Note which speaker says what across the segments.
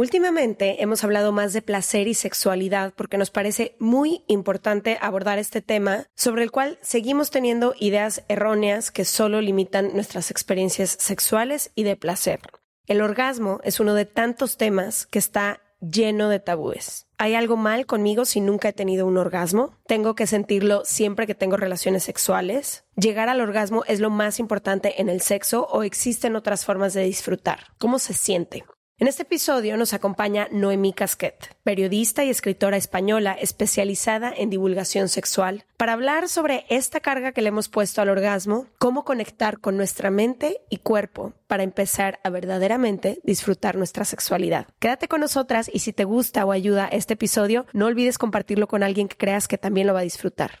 Speaker 1: Últimamente hemos hablado más de placer y sexualidad porque nos parece muy importante abordar este tema sobre el cual seguimos teniendo ideas erróneas que solo limitan nuestras experiencias sexuales y de placer. El orgasmo es uno de tantos temas que está lleno de tabúes. ¿Hay algo mal conmigo si nunca he tenido un orgasmo? ¿Tengo que sentirlo siempre que tengo relaciones sexuales? ¿Llegar al orgasmo es lo más importante en el sexo o existen otras formas de disfrutar? ¿Cómo se siente? En este episodio nos acompaña Noemí Casquet, periodista y escritora española especializada en divulgación sexual, para hablar sobre esta carga que le hemos puesto al orgasmo, cómo conectar con nuestra mente y cuerpo para empezar a verdaderamente disfrutar nuestra sexualidad. Quédate con nosotras y si te gusta o ayuda este episodio, no olvides compartirlo con alguien que creas que también lo va a disfrutar.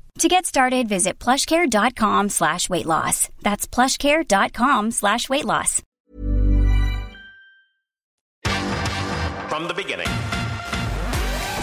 Speaker 2: To get started, visit plushcare.com slash weight loss. That's plushcare.com slash weight loss.
Speaker 3: From the beginning.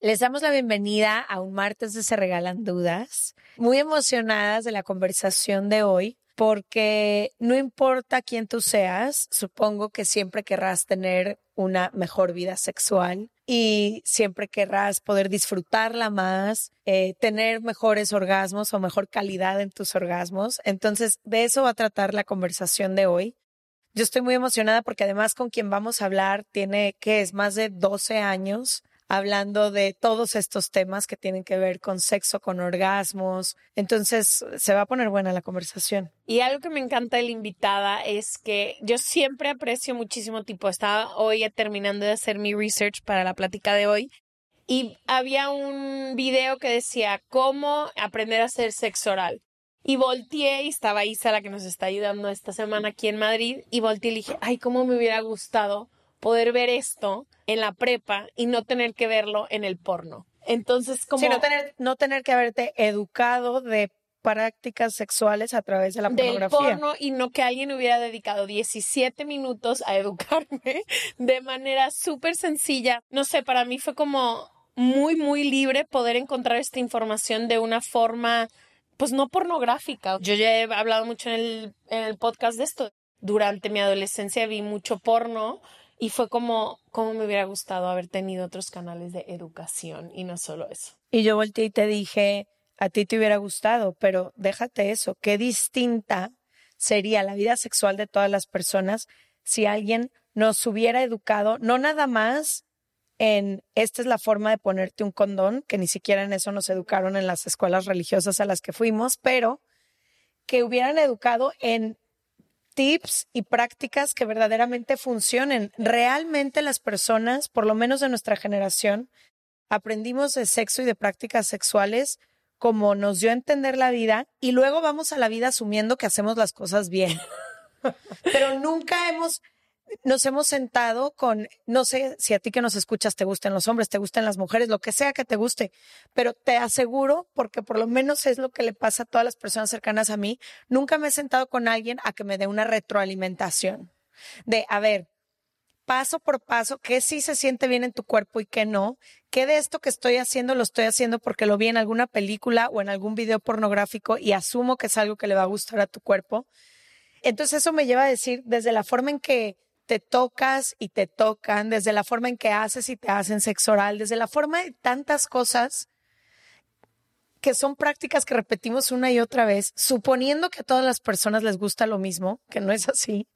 Speaker 1: Les damos la bienvenida a un martes de Se Regalan Dudas. Muy emocionadas de la conversación de hoy porque no importa quién tú seas, supongo que siempre querrás tener una mejor vida sexual y siempre querrás poder disfrutarla más, eh, tener mejores orgasmos o mejor calidad en tus orgasmos. Entonces, de eso va a tratar la conversación de hoy. Yo estoy muy emocionada porque además con quien vamos a hablar tiene, que es más de 12 años hablando de todos estos temas que tienen que ver con sexo, con orgasmos. Entonces, se va a poner buena la conversación.
Speaker 4: Y algo que me encanta de la invitada es que yo siempre aprecio muchísimo, tipo, estaba hoy terminando de hacer mi research para la plática de hoy y había un video que decía cómo aprender a hacer sexo oral. Y volteé y estaba Isa, la que nos está ayudando esta semana aquí en Madrid, y volteé y dije, ay, cómo me hubiera gustado poder ver esto en la prepa y no tener que verlo en el porno. Entonces, como...
Speaker 1: Sí, no tener, no tener que haberte educado de prácticas sexuales a través de la pornografía.
Speaker 4: Del porno y no que alguien hubiera dedicado 17 minutos a educarme de manera súper sencilla. No sé, para mí fue como muy, muy libre poder encontrar esta información de una forma, pues no pornográfica. Yo ya he hablado mucho en el, en el podcast de esto. Durante mi adolescencia vi mucho porno y fue como, como me hubiera gustado haber tenido otros canales de educación y no solo eso.
Speaker 1: Y yo volteé y te dije, a ti te hubiera gustado, pero déjate eso, qué distinta sería la vida sexual de todas las personas si alguien nos hubiera educado, no nada más en esta es la forma de ponerte un condón, que ni siquiera en eso nos educaron en las escuelas religiosas a las que fuimos, pero que hubieran educado en tips y prácticas que verdaderamente funcionen. Realmente las personas, por lo menos de nuestra generación, aprendimos de sexo y de prácticas sexuales como nos dio a entender la vida y luego vamos a la vida asumiendo que hacemos las cosas bien. Pero nunca hemos nos hemos sentado con, no sé si a ti que nos escuchas te gusten los hombres, te gusten las mujeres, lo que sea que te guste, pero te aseguro, porque por lo menos es lo que le pasa a todas las personas cercanas a mí, nunca me he sentado con alguien a que me dé una retroalimentación de, a ver, paso por paso, qué sí se siente bien en tu cuerpo y qué no, qué de esto que estoy haciendo lo estoy haciendo porque lo vi en alguna película o en algún video pornográfico y asumo que es algo que le va a gustar a tu cuerpo. Entonces eso me lleva a decir desde la forma en que te tocas y te tocan, desde la forma en que haces y te hacen sexo oral, desde la forma de tantas cosas que son prácticas que repetimos una y otra vez, suponiendo que a todas las personas les gusta lo mismo, que no es así.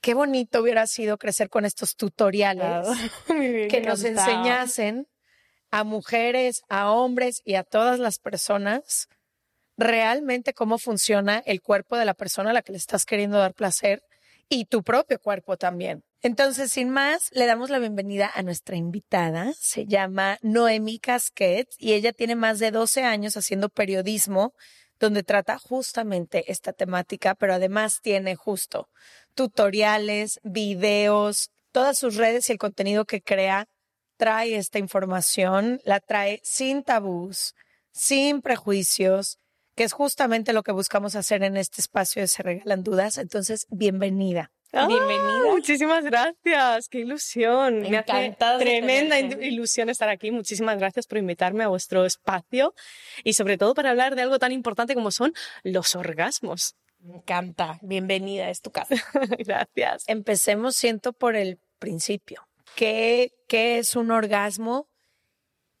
Speaker 1: Qué bonito hubiera sido crecer con estos tutoriales que nos enseñasen a mujeres, a hombres y a todas las personas realmente cómo funciona el cuerpo de la persona a la que le estás queriendo dar placer y tu propio cuerpo también. Entonces, sin más, le damos la bienvenida a nuestra invitada. Se llama Noemi Casquet y ella tiene más de 12 años haciendo periodismo donde trata justamente esta temática, pero además tiene justo tutoriales, videos, todas sus redes y el contenido que crea trae esta información, la trae sin tabús, sin prejuicios, que es justamente lo que buscamos hacer en este espacio de Se Regalan Dudas. Entonces, bienvenida.
Speaker 5: Ah, Bienvenida. Muchísimas gracias, qué ilusión. Me hace tremenda ilusión estar aquí. Muchísimas gracias por invitarme a vuestro espacio y sobre todo para hablar de algo tan importante como son los orgasmos.
Speaker 1: Me encanta. Bienvenida, es tu casa.
Speaker 5: gracias.
Speaker 1: Empecemos, siento, por el principio. ¿Qué, ¿Qué es un orgasmo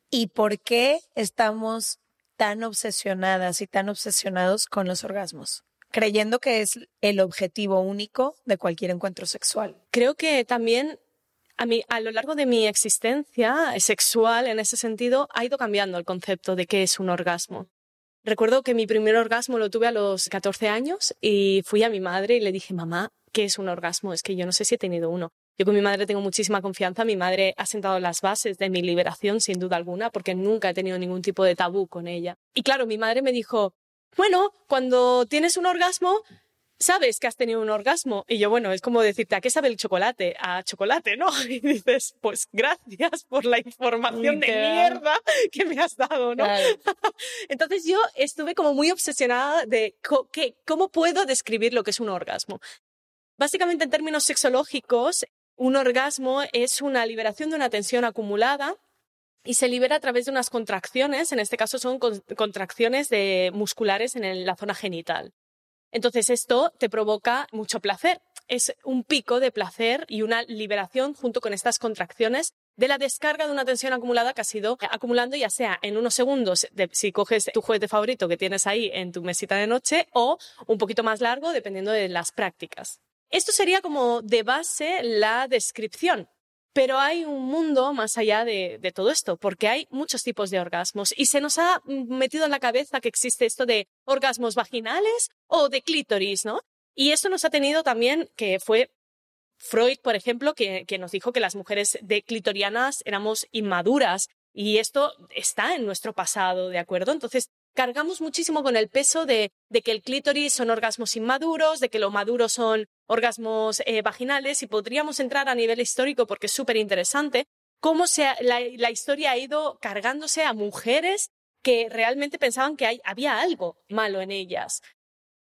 Speaker 1: y por qué estamos tan obsesionadas y tan obsesionados con los orgasmos? creyendo que es el objetivo único de cualquier encuentro sexual.
Speaker 5: Creo que también a, mí, a lo largo de mi existencia sexual, en ese sentido, ha ido cambiando el concepto de qué es un orgasmo. Recuerdo que mi primer orgasmo lo tuve a los 14 años y fui a mi madre y le dije, mamá, ¿qué es un orgasmo? Es que yo no sé si he tenido uno. Yo con mi madre tengo muchísima confianza. Mi madre ha sentado las bases de mi liberación, sin duda alguna, porque nunca he tenido ningún tipo de tabú con ella. Y claro, mi madre me dijo, bueno, cuando tienes un orgasmo, sabes que has tenido un orgasmo. Y yo, bueno, es como decirte, ¿a qué sabe el chocolate? A chocolate, ¿no? Y dices, pues gracias por la información de mierda que me has dado, ¿no? Entonces yo estuve como muy obsesionada de cómo puedo describir lo que es un orgasmo. Básicamente, en términos sexológicos, un orgasmo es una liberación de una tensión acumulada y se libera a través de unas contracciones, en este caso son contracciones de musculares en la zona genital. Entonces esto te provoca mucho placer. Es un pico de placer y una liberación junto con estas contracciones de la descarga de una tensión acumulada que ha sido acumulando ya sea en unos segundos si coges tu juguete favorito que tienes ahí en tu mesita de noche o un poquito más largo dependiendo de las prácticas. Esto sería como de base la descripción. Pero hay un mundo más allá de, todo esto, porque hay muchos tipos de orgasmos y se nos ha metido en la cabeza que existe esto de orgasmos vaginales o de clítoris, ¿no? Y esto nos ha tenido también que fue Freud, por ejemplo, que, nos dijo que las mujeres de clitorianas éramos inmaduras y esto está en nuestro pasado, ¿de acuerdo? Entonces, cargamos muchísimo con el peso de, que el clítoris son orgasmos inmaduros, de que lo maduro son orgasmos eh, vaginales y podríamos entrar a nivel histórico porque es súper interesante cómo la, historia ha ido cargándose a mujeres que realmente pensaban que había algo malo en ellas.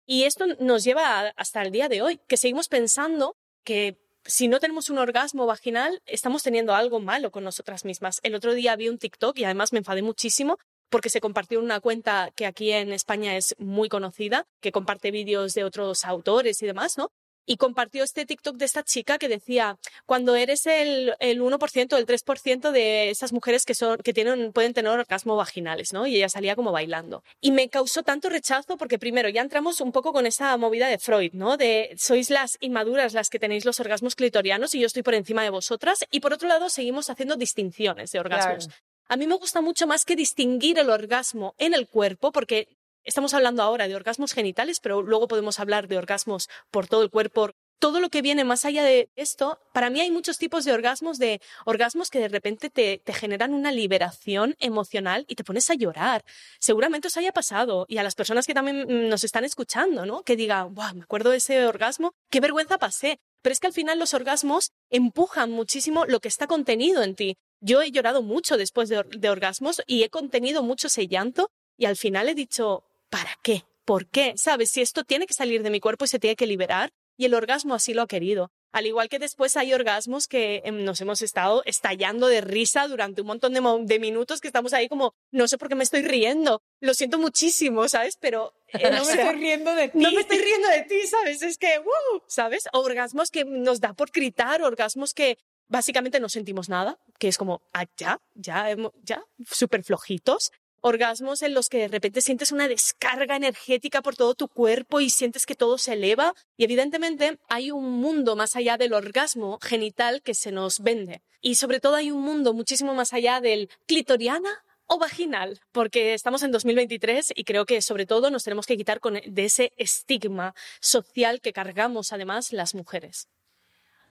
Speaker 5: Y esto nos lleva hasta el día de hoy, que seguimos pensando que si no tenemos un orgasmo vaginal, estamos teniendo algo malo con nosotras mismas. El otro día vi un TikTok y además me enfadé muchísimo porque se compartió una cuenta que aquí en España es muy conocida, que comparte vídeos de otros autores y demás, ¿no? Y compartió este TikTok de esta chica que decía, cuando eres el, el 1%, el 3% de esas mujeres que, son, que tienen, pueden tener orgasmo vaginales, ¿no? Y ella salía como bailando. Y me causó tanto rechazo porque primero ya entramos un poco con esa movida de Freud, ¿no? De sois las inmaduras las que tenéis los orgasmos clitorianos y yo estoy por encima de vosotras. Y por otro lado seguimos haciendo distinciones de orgasmos. A mí me gusta mucho más que distinguir el orgasmo en el cuerpo, porque estamos hablando ahora de orgasmos genitales, pero luego podemos hablar de orgasmos por todo el cuerpo. Todo lo que viene más allá de esto, para mí hay muchos tipos de orgasmos, de orgasmos que de repente te, generan una liberación emocional y te pones a llorar. Seguramente os haya pasado y a las personas que también nos están escuchando, ¿no? Que digan, wow, me acuerdo de ese orgasmo, qué vergüenza pasé. Pero es que al final los orgasmos empujan muchísimo lo que está contenido en ti. Yo he llorado mucho después de, orgasmos y he contenido mucho ese llanto y al final he dicho, ¿para qué? ¿Por qué? ¿Sabes? Si esto tiene que salir de mi cuerpo y se tiene que liberar y el orgasmo así lo ha querido. Al igual que después hay orgasmos que em, nos hemos estado estallando de risa durante un montón de, minutos que estamos ahí como, no sé por qué me estoy riendo, lo siento muchísimo, ¿sabes? Pero
Speaker 4: eh, no me estoy riendo de ti.
Speaker 5: No me estoy riendo de ti, ¿sabes? Es que, wow, ¿sabes? Orgasmos que nos da por gritar, orgasmos que básicamente no sentimos nada, que es como, ah, ya, ya, ya, súper flojitos orgasmos en los que de repente sientes una descarga energética por todo tu cuerpo y sientes que todo se eleva. Y evidentemente hay un mundo más allá del orgasmo genital que se nos vende. Y sobre todo hay un mundo muchísimo más allá del clitoriana o vaginal, porque estamos en 2023 y creo que sobre todo nos tenemos que quitar de ese estigma social que cargamos además las mujeres.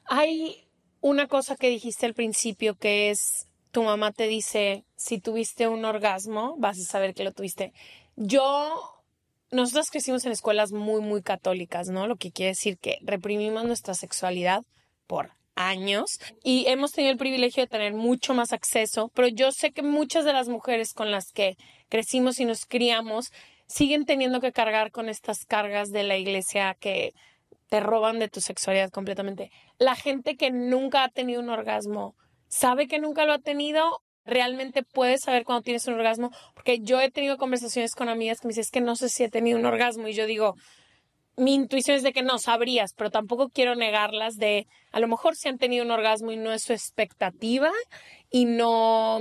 Speaker 4: Hay una cosa que dijiste al principio que es tu mamá te dice, si tuviste un orgasmo, vas a saber que lo tuviste. Yo, nosotros crecimos en escuelas muy, muy católicas, ¿no? Lo que quiere decir que reprimimos nuestra sexualidad por años y hemos tenido el privilegio de tener mucho más acceso, pero yo sé que muchas de las mujeres con las que crecimos y nos criamos siguen teniendo que cargar con estas cargas de la iglesia que te roban de tu sexualidad completamente. La gente que nunca ha tenido un orgasmo, sabe que nunca lo ha tenido, realmente puedes saber cuando tienes un orgasmo, porque yo he tenido conversaciones con amigas que me dicen, es que no sé si he tenido un orgasmo y yo digo, mi intuición es de que no sabrías, pero tampoco quiero negarlas de, a lo mejor si han tenido un orgasmo y no es su expectativa y no...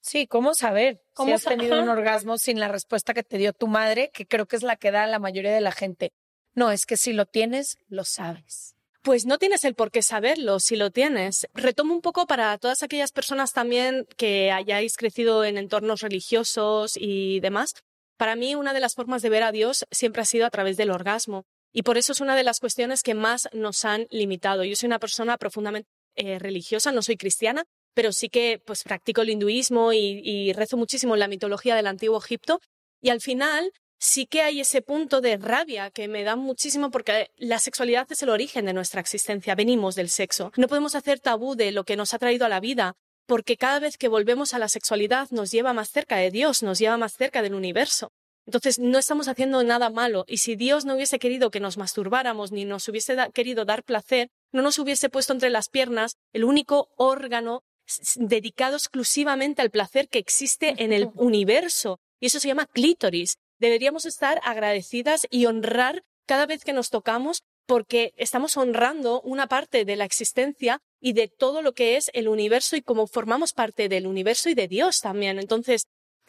Speaker 1: Sí, ¿cómo saber ¿Cómo si has tenido un orgasmo sin la respuesta que te dio tu madre, que creo que es la que da la mayoría de la gente? No, es que si lo tienes, lo sabes.
Speaker 5: Pues no tienes el por qué saberlo si lo tienes. Retomo un poco para todas aquellas personas también que hayáis crecido en entornos religiosos y demás. Para mí, una de las formas de ver a Dios siempre ha sido a través del orgasmo. Y por eso es una de las cuestiones que más nos han limitado. Yo soy una persona profundamente eh, religiosa, no soy cristiana, pero sí que pues practico el hinduismo y, y rezo muchísimo en la mitología del antiguo Egipto. Y al final, sí que hay ese punto de rabia que me da muchísimo porque la sexualidad es el origen de nuestra existencia, venimos del sexo. No podemos hacer tabú de lo que nos ha traído a la vida, porque cada vez que volvemos a la sexualidad nos lleva más cerca de Dios, nos lleva más cerca del universo. Entonces no estamos haciendo nada malo y si Dios no hubiese querido que nos masturbáramos ni nos hubiese querido dar placer, no nos hubiese puesto entre las piernas el único órgano dedicado exclusivamente al placer que existe en el universo. Y eso se llama clítoris deberíamos estar agradecidas y honrar cada vez que nos tocamos porque estamos honrando una parte de la existencia y de todo lo que es el universo y como formamos parte del universo y de Dios también. Entonces,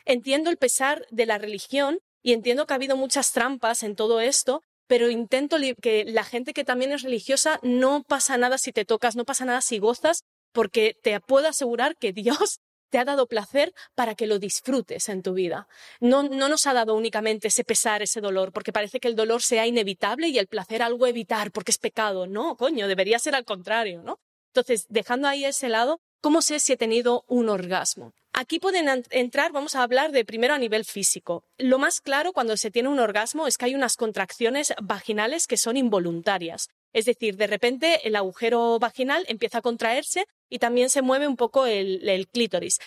Speaker 5: entiendo el pesar de la religión y entiendo que ha habido muchas trampas en todo esto, pero intento que la gente que también es religiosa no pasa nada si te tocas, no pasa nada si gozas, porque te puedo asegurar que Dios te ha dado placer para que lo disfrutes en tu vida. No, no nos ha dado únicamente ese pesar, ese dolor, porque parece que el dolor sea inevitable y el placer algo evitar porque es pecado. No, coño, debería ser al contrario, ¿no? Entonces, dejando ahí ese lado, ¿cómo sé si he tenido un orgasmo? Aquí pueden entrar, vamos a hablar de primero a nivel físico. Lo más claro cuando se tiene un orgasmo es que hay unas contracciones vaginales que son involuntarias. Es decir, de repente el agujero vaginal empieza a contraerse y también se mueve un poco el, clítoris.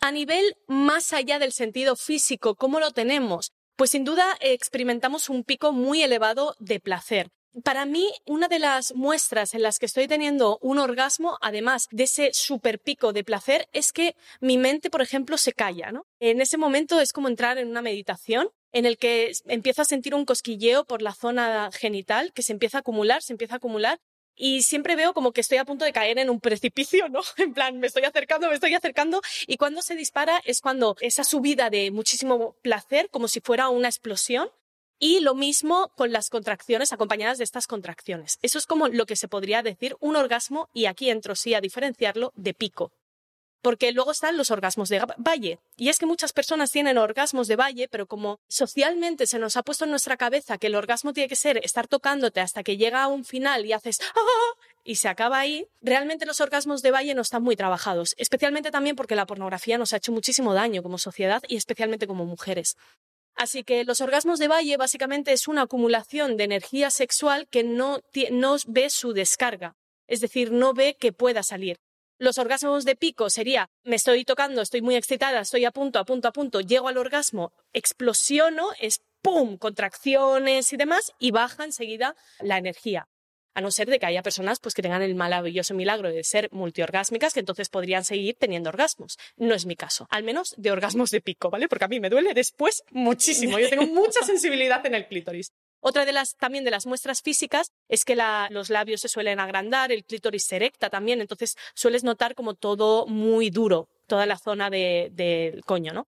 Speaker 5: A nivel más allá del sentido físico, ¿cómo lo tenemos? Pues sin duda experimentamos un pico muy elevado de placer. Para mí, una de las muestras en las que estoy teniendo un orgasmo, además de ese super pico de placer, es que mi mente, por ejemplo, se calla, ¿no? En ese momento es como entrar en una meditación en el que empiezo a sentir un cosquilleo por la zona genital que se empieza a acumular, se empieza a acumular y siempre veo como que estoy a punto de caer en un precipicio, ¿no? En plan, me estoy acercando, me estoy acercando y cuando se dispara es cuando esa subida de muchísimo placer, como si fuera una explosión, y lo mismo con las contracciones acompañadas de estas contracciones. Eso es como lo que se podría decir un orgasmo y aquí entro sí a diferenciarlo de pico. Porque luego están los orgasmos de valle. Y es que muchas personas tienen orgasmos de valle, pero como socialmente se nos ha puesto en nuestra cabeza que el orgasmo tiene que ser estar tocándote hasta que llega a un final y haces ¡Ah! y se acaba ahí, realmente los orgasmos de valle no están muy trabajados. Especialmente también porque la pornografía nos ha hecho muchísimo daño como sociedad y especialmente como mujeres. Así que los orgasmos de valle básicamente es una acumulación de energía sexual que no, no ve su descarga. Es decir, no ve que pueda salir. Los orgasmos de pico sería, me estoy tocando, estoy muy excitada, estoy a punto, a punto, a punto, llego al orgasmo, explosiono, es pum, contracciones y demás, y baja enseguida la energía. A no ser de que haya personas pues, que tengan el maravilloso milagro de ser multiorgásmicas, que entonces podrían seguir teniendo orgasmos. No es mi caso. Al menos de orgasmos de pico, ¿vale? Porque a mí me duele después muchísimo. Yo tengo mucha sensibilidad en el clítoris. Otra de las, también de las muestras físicas es que los labios se suelen agrandar, el clítoris se erecta también, entonces sueles notar como todo muy duro, toda la zona del coño, ¿no?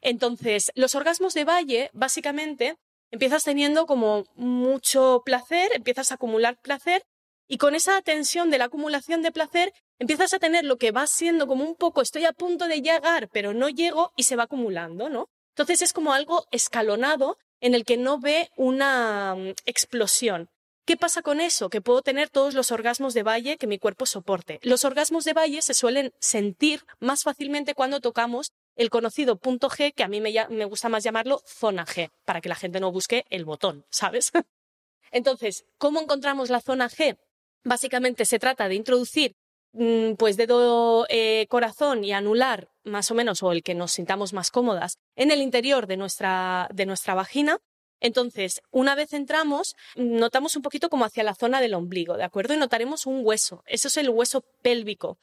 Speaker 5: Entonces, los orgasmos de valle, básicamente, empiezas teniendo como mucho placer, empiezas a acumular placer y con esa tensión de la acumulación de placer empiezas a tener lo que va siendo como un poco estoy a punto de llegar, pero no llego y se va acumulando, ¿no? Entonces es como algo escalonado en el que no ve una mm, explosión. ¿Qué pasa con eso? Que puedo tener todos los orgasmos de valle que mi cuerpo soporte. Los orgasmos de valle se suelen sentir más fácilmente cuando tocamos el conocido punto G, que a mí me, gusta más llamarlo zona G, para que la gente no busque el botón, ¿sabes? Entonces, ¿cómo encontramos la zona G? Básicamente se trata de introducir pues dedo eh, corazón y anular más o menos o el que nos sintamos más cómodas en el interior de nuestra, de nuestra vagina. Entonces, una vez entramos, notamos un poquito como hacia la zona del ombligo, ¿de acuerdo? Y notaremos un hueso. Eso es el hueso pélvico.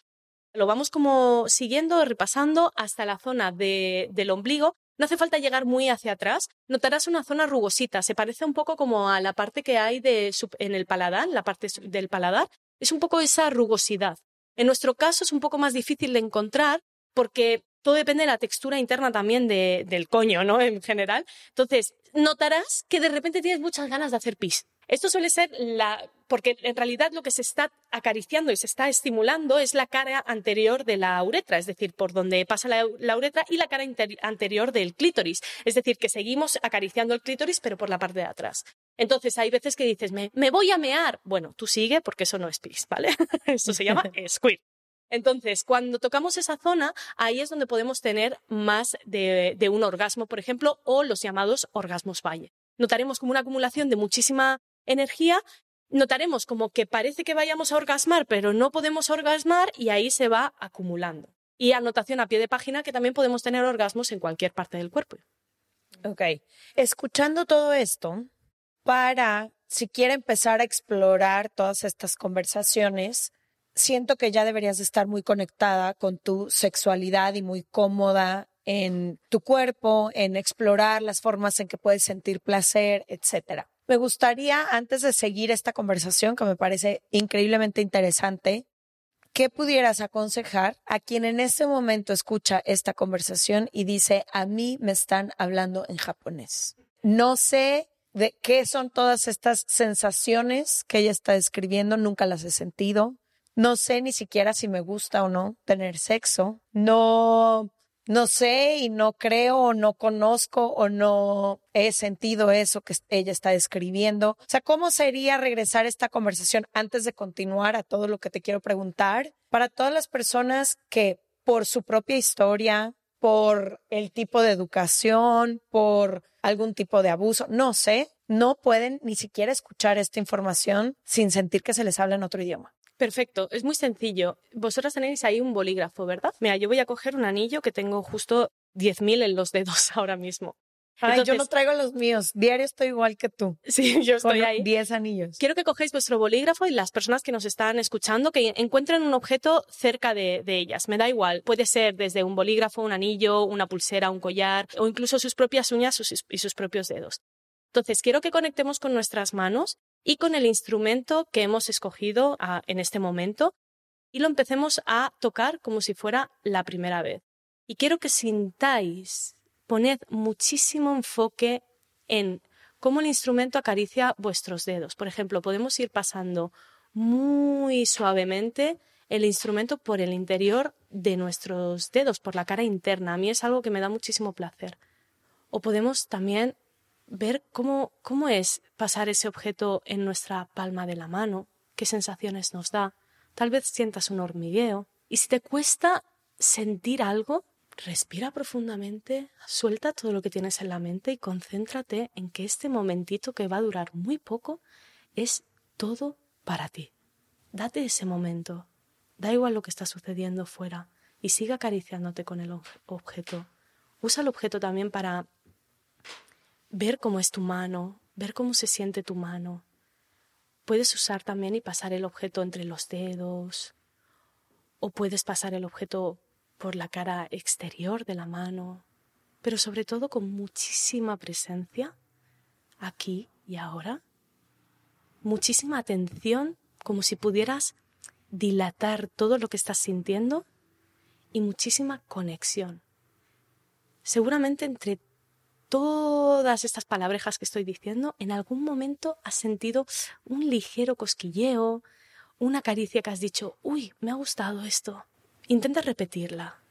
Speaker 5: Lo vamos como siguiendo, repasando hasta la zona del ombligo. No hace falta llegar muy hacia atrás. Notarás una zona rugosita. Se parece un poco como a la parte que hay de, en el paladar, la parte del paladar. Es un poco esa rugosidad. En nuestro caso es un poco más difícil de encontrar porque todo depende de la textura interna también del coño, ¿no? En general. Entonces, notarás que de repente tienes muchas ganas de hacer pis. Esto suele ser la, porque en realidad lo que se está acariciando y se está estimulando es la cara anterior de la uretra, es decir, por donde pasa la, uretra y la cara anterior del clítoris. Es decir, que seguimos acariciando el clítoris, pero por la parte de atrás. Entonces hay veces que dices, me, voy a mear. Bueno, tú sigue porque eso no es pis, ¿vale? Eso se llama squirt. Entonces, cuando tocamos esa zona, ahí es donde podemos tener más de, de, un orgasmo, por ejemplo, o los llamados orgasmos valle. Notaremos como una acumulación de muchísima energía, notaremos como que parece que vayamos a orgasmar, pero no podemos orgasmar y ahí se va acumulando. Y anotación a pie de página que también podemos tener orgasmos en cualquier parte del cuerpo.
Speaker 1: Ok. Escuchando todo esto, para si quiere empezar a explorar todas estas conversaciones, siento que ya deberías estar muy conectada con tu sexualidad y muy cómoda en tu cuerpo, en explorar las formas en que puedes sentir placer, etcétera. Me gustaría, antes de seguir esta conversación, que me parece increíblemente interesante, ¿qué pudieras aconsejar a quien en este momento escucha esta conversación y dice, a mí me están hablando en japonés? No sé de qué son todas estas sensaciones que ella está describiendo, nunca las he sentido. No sé ni siquiera si me gusta o no tener sexo. No no sé y no creo o no conozco o no he sentido eso que ella está describiendo. O sea, ¿cómo sería regresar esta conversación antes de continuar a todo lo que te quiero preguntar? Para todas las personas que por su propia historia, por el tipo de educación, por algún tipo de abuso, no sé, no pueden ni siquiera escuchar esta información sin sentir que se les habla en otro idioma.
Speaker 5: Perfecto, es muy sencillo. Vosotras tenéis ahí un bolígrafo, ¿verdad? Mira, yo voy a coger un anillo que tengo justo 10.000 en los dedos ahora mismo.
Speaker 1: Ay, yo no traigo los míos. Diario estoy igual que tú.
Speaker 5: Sí, yo estoy ahí.
Speaker 1: 10 anillos.
Speaker 5: Quiero que cogéis vuestro bolígrafo y las personas que nos están escuchando que encuentren un objeto cerca de, de, ellas. Me da igual. Puede ser desde un bolígrafo, un anillo, una pulsera, un collar o incluso sus propias uñas y sus propios dedos. Entonces, quiero que conectemos con nuestras manos y con el instrumento que hemos escogido ah, en este momento y lo empecemos a tocar como si fuera la primera vez. Y quiero que sintáis, poned muchísimo enfoque en cómo el instrumento acaricia vuestros dedos. Por ejemplo, podemos ir pasando muy suavemente el instrumento por el interior de nuestros dedos, por la cara interna. A mí es algo que me da muchísimo placer. O podemos también ver cómo, cómo es pasar ese objeto en nuestra palma de la mano, qué sensaciones nos da. Tal vez sientas un hormigueo. Y si te cuesta sentir algo, respira profundamente, suelta todo lo que tienes en la mente y concéntrate en que este momentito que va a durar muy poco es todo para ti. Date ese momento. Da igual lo que está sucediendo fuera y sigue acariciándote con el objeto. Usa el objeto también para ver cómo es tu mano, ver cómo se siente tu mano. puedes usar también y pasar el objeto entre los dedos, o puedes pasar el objeto por la cara exterior de la mano, pero sobre todo con muchísima presencia, aquí y ahora, muchísima atención, como si pudieras dilatar todo lo que estás sintiendo y muchísima conexión. Seguramente entre todas estas palabrejas que estoy diciendo, en algún momento has sentido un ligero cosquilleo, una caricia que has dicho, uy, me ha gustado esto. Intenta repetirla.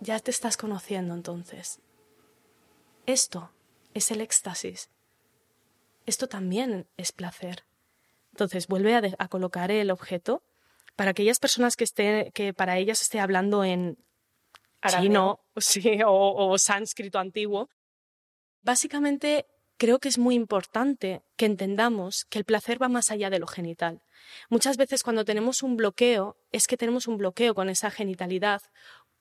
Speaker 5: Ya te estás conociendo entonces. Esto es el éxtasis. Esto también es placer. Entonces vuelve a, colocar el objeto para aquellas personas que, esté, que para ellas esté hablando en chino o sánscrito antiguo. Básicamente creo que es muy importante que entendamos que el placer va más allá de lo genital. Muchas veces cuando tenemos un bloqueo es que tenemos un bloqueo con esa genitalidad,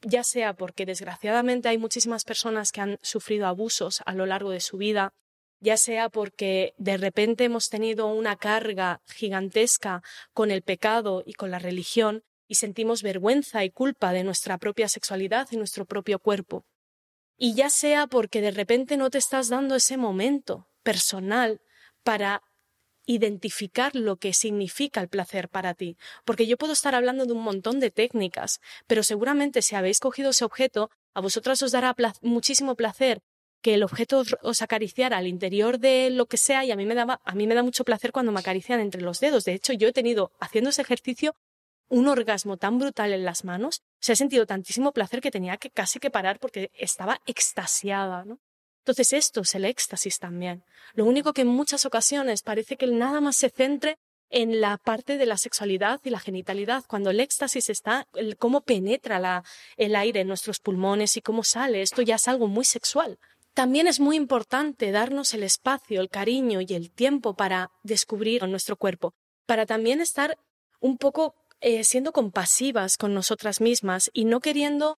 Speaker 5: ya sea porque desgraciadamente hay muchísimas personas que han sufrido abusos a lo largo de su vida, ya sea porque de repente hemos tenido una carga gigantesca con el pecado y con la religión y sentimos vergüenza y culpa de nuestra propia sexualidad y nuestro propio cuerpo y ya sea porque de repente no te estás dando ese momento personal para identificar lo que significa el placer para ti. Porque yo puedo estar hablando de un montón de técnicas, pero seguramente si habéis cogido ese objeto, a vosotras os dará muchísimo placer que el objeto os, acariciara al interior de lo que sea y a mí me daba a mí me da mucho placer cuando me acarician entre los dedos. De hecho, yo he tenido haciendo ese ejercicio un orgasmo tan brutal en las manos, se ha sentido tantísimo placer que tenía que casi que parar porque estaba extasiada, ¿no? Entonces esto es el éxtasis también. Lo único que en muchas ocasiones parece que nada más se centre en la parte de la sexualidad y la genitalidad, cuando el éxtasis está, el cómo penetra el aire en nuestros pulmones y cómo sale, esto ya es algo muy sexual. También es muy importante darnos el espacio, el cariño y el tiempo para descubrir nuestro cuerpo, para también estar un poco eh, siendo compasivas con nosotras mismas y no queriendo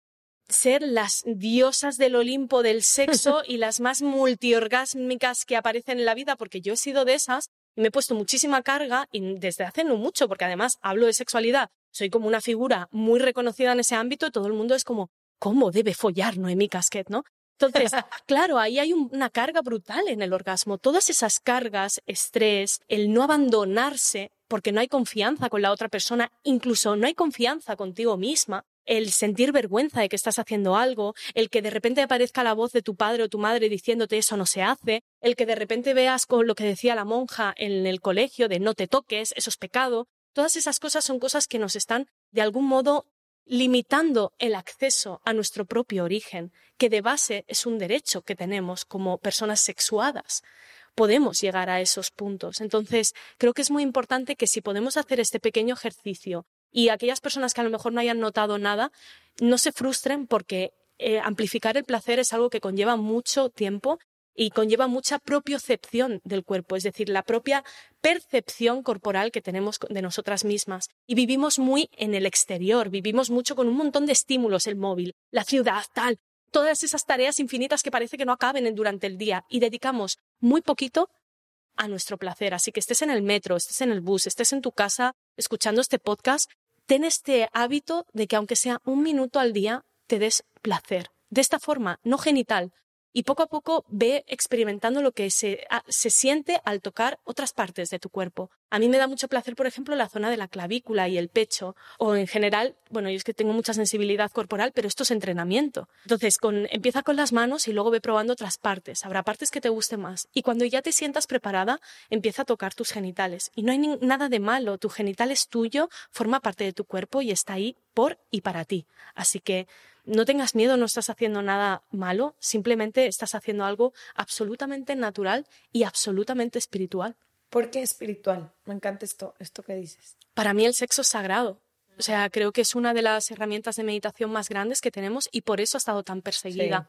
Speaker 5: ser las diosas del Olimpo del sexo y las más multiorgásmicas que aparecen en la vida, porque yo he sido de esas y me he puesto muchísima carga y desde hace no mucho, porque además hablo de sexualidad, soy como una figura muy reconocida en ese ámbito y todo el mundo es como, ¿cómo debe follar Noemí Casquet, no? Entonces, claro, ahí hay una carga brutal en el orgasmo. Todas esas cargas, estrés, el no abandonarse, porque no hay confianza con la otra persona, incluso no hay confianza contigo misma, el sentir vergüenza de que estás haciendo algo, el que de repente aparezca la voz de tu padre o tu madre diciéndote eso no se hace, el que de repente veas con lo que decía la monja en el colegio de no te toques, eso es pecado, todas esas cosas son cosas que nos están de algún modo limitando el acceso a nuestro propio origen, que de base es un derecho que tenemos como personas sexuadas podemos llegar a esos puntos. Entonces, creo que es muy importante que si podemos hacer este pequeño ejercicio y aquellas personas que a lo mejor no hayan notado nada, no se frustren porque eh, amplificar el placer es algo que conlleva mucho tiempo y conlleva mucha propiocepción del cuerpo, es decir, la propia percepción corporal que tenemos de nosotras mismas. Y vivimos muy en el exterior, vivimos mucho con un montón de estímulos, el móvil, la ciudad, tal, todas esas tareas infinitas que parece que no acaben durante el día y dedicamos muy poquito a nuestro placer. Así que estés en el metro, estés en el bus, estés en tu casa escuchando este podcast, ten este hábito de que aunque sea un minuto al día, te des placer. De esta forma, no genital, y poco a poco ve experimentando lo que se, se, siente al tocar otras partes de tu cuerpo. A mí me da mucho placer, por ejemplo, la zona de la clavícula y el pecho, o en general, bueno, yo es que tengo mucha sensibilidad corporal, pero esto es entrenamiento. Entonces, con, empieza con las manos y luego ve probando otras partes. Habrá partes que te gusten más. Y cuando ya te sientas preparada, empieza a tocar tus genitales. Y no hay nada de malo, tu genital es tuyo, forma parte de tu cuerpo y está ahí por y para ti. Así que no tengas miedo, no estás haciendo nada malo, simplemente estás haciendo algo absolutamente natural y absolutamente espiritual.
Speaker 1: ¿Por qué espiritual? Me encanta esto, esto que dices.
Speaker 5: Para mí el sexo es sagrado. O sea, creo que es una de las herramientas de meditación más grandes que tenemos y por eso ha estado tan perseguida.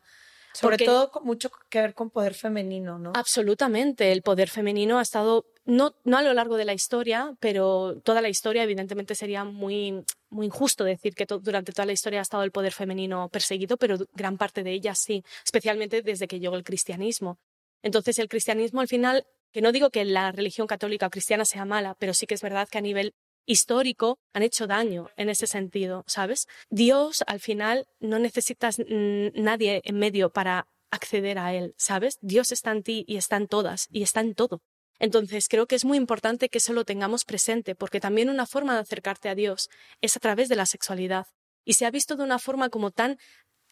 Speaker 1: Sobre todo con mucho que ver con poder femenino, ¿no?
Speaker 5: Absolutamente. El poder femenino ha estado, no, no a lo largo de la historia, pero toda la historia, evidentemente, sería muy, muy injusto decir que durante toda la historia ha estado el poder femenino perseguido, pero gran parte de ella sí, especialmente desde que llegó el cristianismo. Entonces, el cristianismo al final que no digo que la religión católica o cristiana sea mala, pero sí que es verdad que a nivel histórico han hecho daño en ese sentido, ¿sabes? Dios al final no necesitas nadie en medio para acceder a él, ¿sabes? Dios está en ti y está en todas y está en todo. Entonces creo que es muy importante que eso lo tengamos presente, porque también una forma de acercarte a Dios es a través de la sexualidad. Y se ha visto de una forma como tan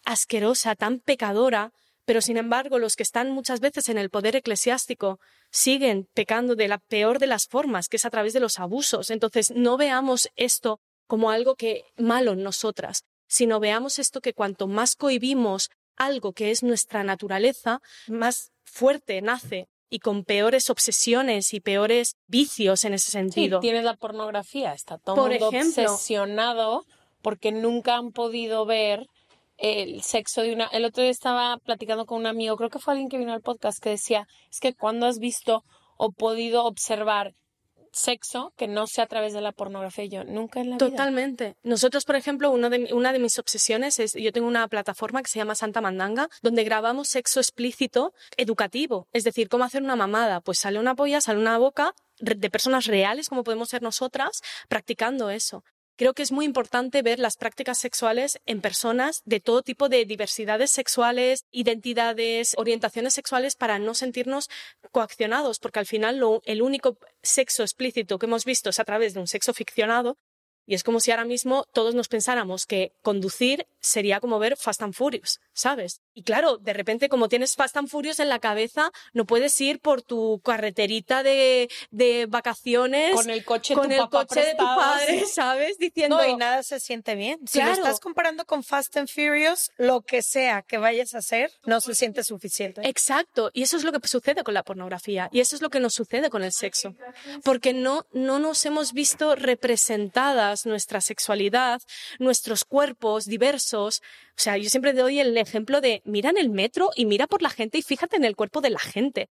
Speaker 5: asquerosa, tan pecadora, pero sin embargo los que están muchas veces en el poder eclesiástico siguen pecando de la peor de las formas, que es a través de los abusos. Entonces no veamos esto como algo que malo en nosotras, sino veamos esto que cuanto más cohibimos algo que es nuestra naturaleza, más fuerte nace y con peores obsesiones y peores vicios en ese sentido.
Speaker 4: Sí, tienes la pornografía, está todo Por mundo obsesionado porque nunca han podido ver el sexo de una... El otro día estaba platicando con un amigo, creo que fue alguien que vino al podcast, que decía, es que cuando has visto o podido observar sexo que no sea a través de la pornografía. Yo nunca en la
Speaker 5: vida. Totalmente. Nosotros, por ejemplo, uno de, una de mis obsesiones es, yo tengo una plataforma que se llama Santa Mandanga, donde grabamos sexo explícito educativo. Es decir, cómo hacer una mamada. Pues sale una polla, sale una boca de personas reales, como podemos ser nosotras, practicando eso creo que es muy importante ver las prácticas sexuales en personas de todo tipo de diversidades sexuales, identidades, orientaciones sexuales para no sentirnos coaccionados, porque al final el único sexo explícito que hemos visto es a través de un sexo ficcionado y es como si ahora mismo todos nos pensáramos que conducir sería como ver Fast and Furious, ¿sabes? Y claro, de repente como tienes Fast and Furious en la cabeza, no puedes ir por tu carreterita de, de vacaciones
Speaker 4: con el coche,
Speaker 5: con
Speaker 4: tu
Speaker 5: el coche de tu padre, ¿sabes? Diciendo
Speaker 1: No, y nada se siente bien. Si lo estás comparando con Fast and Furious, lo que sea que vayas a hacer, no se siente suficiente.
Speaker 5: Exacto, y eso es lo que sucede con la pornografía y eso es lo que nos sucede con el sexo, porque no no nos hemos visto representadas nuestra sexualidad, nuestros cuerpos diversos. O sea, yo siempre doy el ejemplo de mira en el metro y mira por la gente y fíjate en el cuerpo de la gente.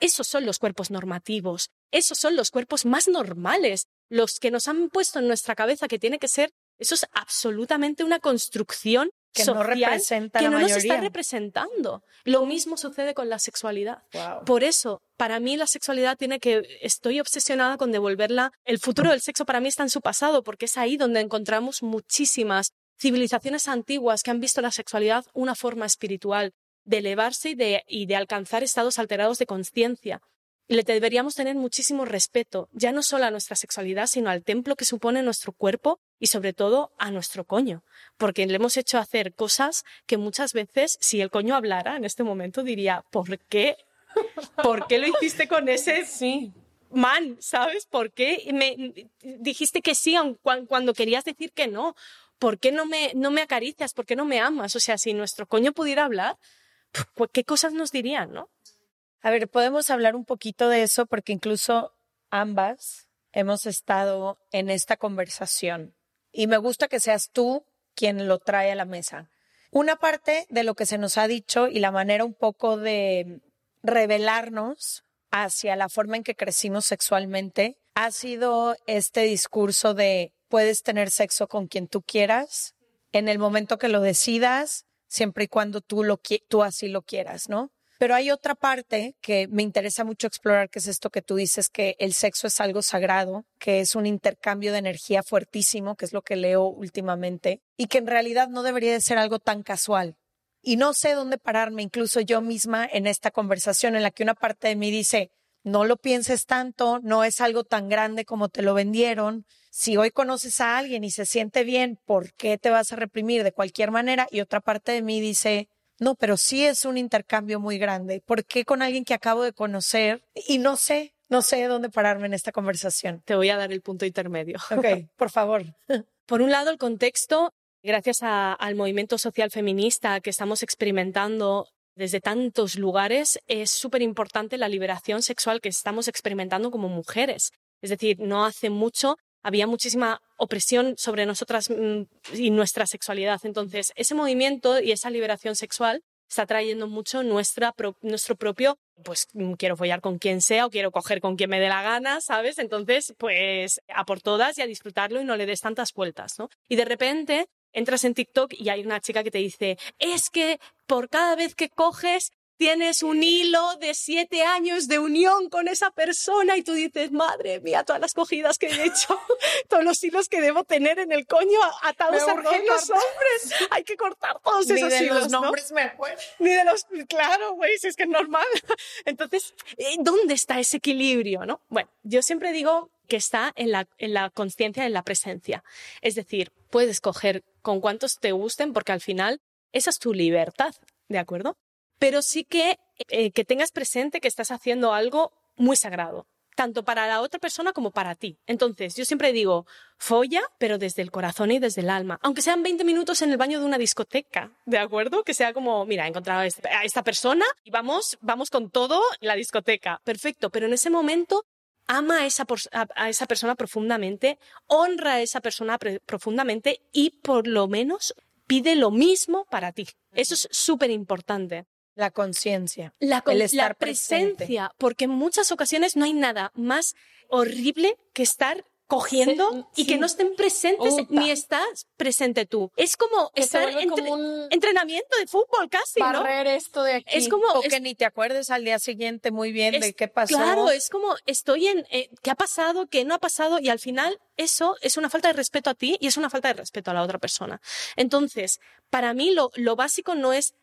Speaker 5: Esos son los cuerpos normativos, esos son los cuerpos más normales, los que nos han puesto en nuestra cabeza que tiene que ser, eso es absolutamente una construcción
Speaker 1: que no representa que no nos
Speaker 5: está representando. Lo mismo sucede con la sexualidad. Por eso, para mí la sexualidad tiene que estoy obsesionada con devolverla. El futuro del sexo para mí está en su pasado porque es ahí donde encontramos muchísimas civilizaciones antiguas que han visto la sexualidad una forma espiritual de elevarse y de, alcanzar estados alterados de conciencia. Le deberíamos tener muchísimo respeto, ya no solo a nuestra sexualidad, sino al templo que supone nuestro cuerpo y sobre todo a nuestro coño, porque le hemos hecho hacer cosas que muchas veces, si el coño hablara en este momento, diría, ¿por qué? ¿Por qué lo hiciste con ese
Speaker 4: sí.
Speaker 5: man? ¿Sabes? ¿Por qué me dijiste que sí cuando querías decir que no? ¿Por qué no me, no me acaricias? ¿Por qué no me amas? O sea, si nuestro coño pudiera hablar, pues, ¿qué cosas nos dirían, no?
Speaker 1: A ver, podemos hablar un poquito de eso porque incluso ambas hemos estado en esta conversación y me gusta que seas tú quien lo trae a la mesa. Una parte de lo que se nos ha dicho y la manera un poco de revelarnos hacia la forma en que crecimos sexualmente ha sido este discurso de puedes tener sexo con quien tú quieras en el momento que lo decidas, siempre y cuando tú, tú así lo quieras, ¿no? Pero hay otra parte que me interesa mucho explorar, que es esto que tú dices, que el sexo es algo sagrado, que es un intercambio de energía fuertísimo, que es lo que leo últimamente, y que en realidad no debería de ser algo tan casual. Y no sé dónde pararme, incluso yo misma, en esta conversación en la que una parte de mí dice, no lo pienses tanto, no es algo tan grande como te lo vendieron. Si hoy conoces a alguien y se siente bien, ¿por qué te vas a reprimir de cualquier manera? Y otra parte de mí dice, no, pero sí es un intercambio muy grande. ¿Por qué con alguien que acabo de conocer y no sé, no sé dónde pararme en esta conversación?
Speaker 5: Te voy a dar el punto intermedio.
Speaker 1: Ok, por favor.
Speaker 5: Por un lado, el contexto, gracias al movimiento social feminista que estamos experimentando desde tantos lugares, es súper importante la liberación sexual que estamos experimentando como mujeres. Es decir, no hace mucho había muchísima opresión sobre nosotras mm, y nuestra sexualidad. Entonces, ese movimiento y esa liberación sexual está trayendo mucho nuestra, nuestro propio, pues quiero follar con quien sea o quiero coger con quien me dé la gana, ¿sabes? Entonces, pues a por todas y a disfrutarlo y no le des tantas vueltas, ¿no? Y de repente entras en TikTok y hay una chica que te dice, es que por cada vez que coges tienes un hilo de siete años de unión con esa persona y tú dices, madre mía, todas las cogidas que he hecho, todos los hilos que debo tener en el coño atados a los hombres. Hay que cortar todos
Speaker 4: Ni
Speaker 5: esos
Speaker 4: de
Speaker 5: hilos,
Speaker 4: los
Speaker 5: ¿no?
Speaker 4: nombres me acuerdo.
Speaker 5: Ni de los, claro, güey, si es que es normal. Entonces, eh, ¿dónde está ese equilibrio, no? Bueno, yo siempre digo que está en la, en la conciencia, en la presencia. Es decir, puedes coger con cuantos te gusten porque al final esa es tu libertad, ¿de acuerdo? Pero sí que, eh, que tengas presente que estás haciendo algo muy sagrado, tanto para la otra persona como para ti. Entonces, yo siempre digo, folla, pero desde el corazón y desde el alma. Aunque sean 20 minutos en el baño de una discoteca, ¿de acuerdo? Que sea como, mira, he encontrado a este- esta persona y vamos, vamos con todo en la discoteca. Perfecto, pero en ese momento ama a esa, a, a esa persona profundamente, honra a esa persona profundamente y por lo menos pide lo mismo para ti. Eso es súper importante.
Speaker 4: La conciencia.
Speaker 5: La, con-
Speaker 4: El
Speaker 5: la
Speaker 4: estar presente.
Speaker 5: presencia, porque en muchas ocasiones no hay nada más horrible que estar cogiendo
Speaker 4: Sí,
Speaker 5: y que no estén presentes
Speaker 4: Uta.
Speaker 5: ni estás presente tú. Es como
Speaker 4: Que
Speaker 5: estar entre-
Speaker 4: como un
Speaker 5: entrenamiento de fútbol casi, ¿no?
Speaker 4: esto de aquí.
Speaker 5: Es como-
Speaker 4: O
Speaker 5: es-
Speaker 4: que ni te acuerdes al día siguiente muy bien de qué pasó.
Speaker 5: Claro, es como estoy en eh, qué ha pasado, qué no ha pasado y al final eso es una falta de respeto a ti y es una falta de respeto a la otra persona. Entonces, para mí lo, lo básico no es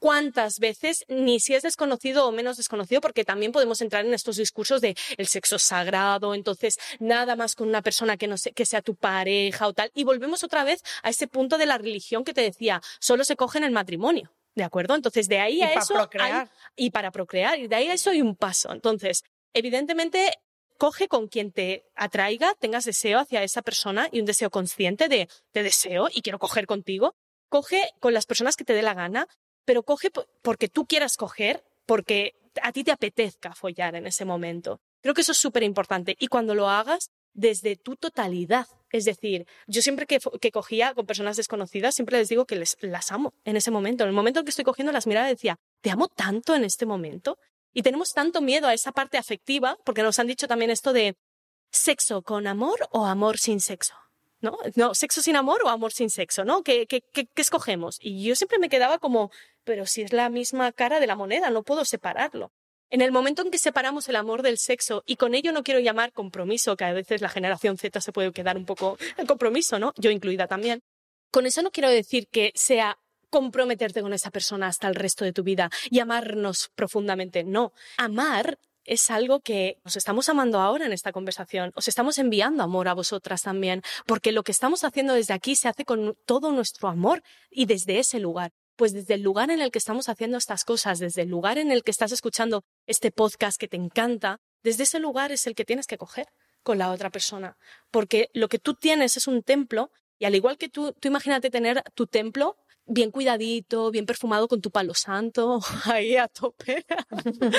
Speaker 5: cuántas veces, ni si es desconocido o menos desconocido, porque también podemos entrar en estos discursos de el sexo sagrado, entonces nada más con una persona que no sé, que sea tu pareja o tal. Y volvemos otra vez a ese punto de la religión que te decía, solo se coge en el matrimonio. ¿De acuerdo? Entonces, de ahí
Speaker 4: Y
Speaker 5: a eso. hay- y para procrear. Y de ahí a eso hay un paso. Entonces, evidentemente, coge con quien te atraiga, tengas deseo hacia esa persona y un deseo consciente de te deseo y quiero coger contigo. Coge con las personas que te dé la gana, pero coge po- porque tú quieras coger, porque a ti te apetezca follar en ese momento. Creo que eso es súper importante. Y cuando lo hagas, desde tu totalidad. Es decir, yo siempre que, que cogía con personas desconocidas, siempre les digo que les, las amo en ese momento. En el momento en que estoy cogiendo las miraba, decía, te amo tanto en este momento. Y tenemos tanto miedo a esa parte afectiva, porque nos han dicho también esto de sexo con amor o amor sin sexo. ¿No? No, sexo sin amor o amor sin sexo, ¿no? ¿Qué, qué, qué, escogemos? Y yo siempre me quedaba como, pero si es la misma cara de la moneda, no puedo separarlo. En el momento en que separamos el amor del sexo, y con ello no quiero llamar compromiso, que a veces la generación Z se puede quedar un poco el compromiso, ¿no? Yo incluida también. Con eso no quiero decir que sea comprometerte con esa persona hasta el resto de tu vida y amarnos profundamente. No. Amar es algo que os estamos amando ahora en esta conversación. Os estamos enviando amor a vosotras también, porque lo que estamos haciendo desde aquí se hace con todo nuestro amor y desde ese lugar. Pues desde el lugar en el que estamos haciendo estas cosas, desde el lugar en el que estás escuchando este podcast que te encanta, desde ese lugar es el que tienes que coger con la otra persona. Porque lo que tú tienes es un templo y al igual que tú, tú imagínate tener tu templo bien cuidadito, bien perfumado con tu palo santo, ahí a tope.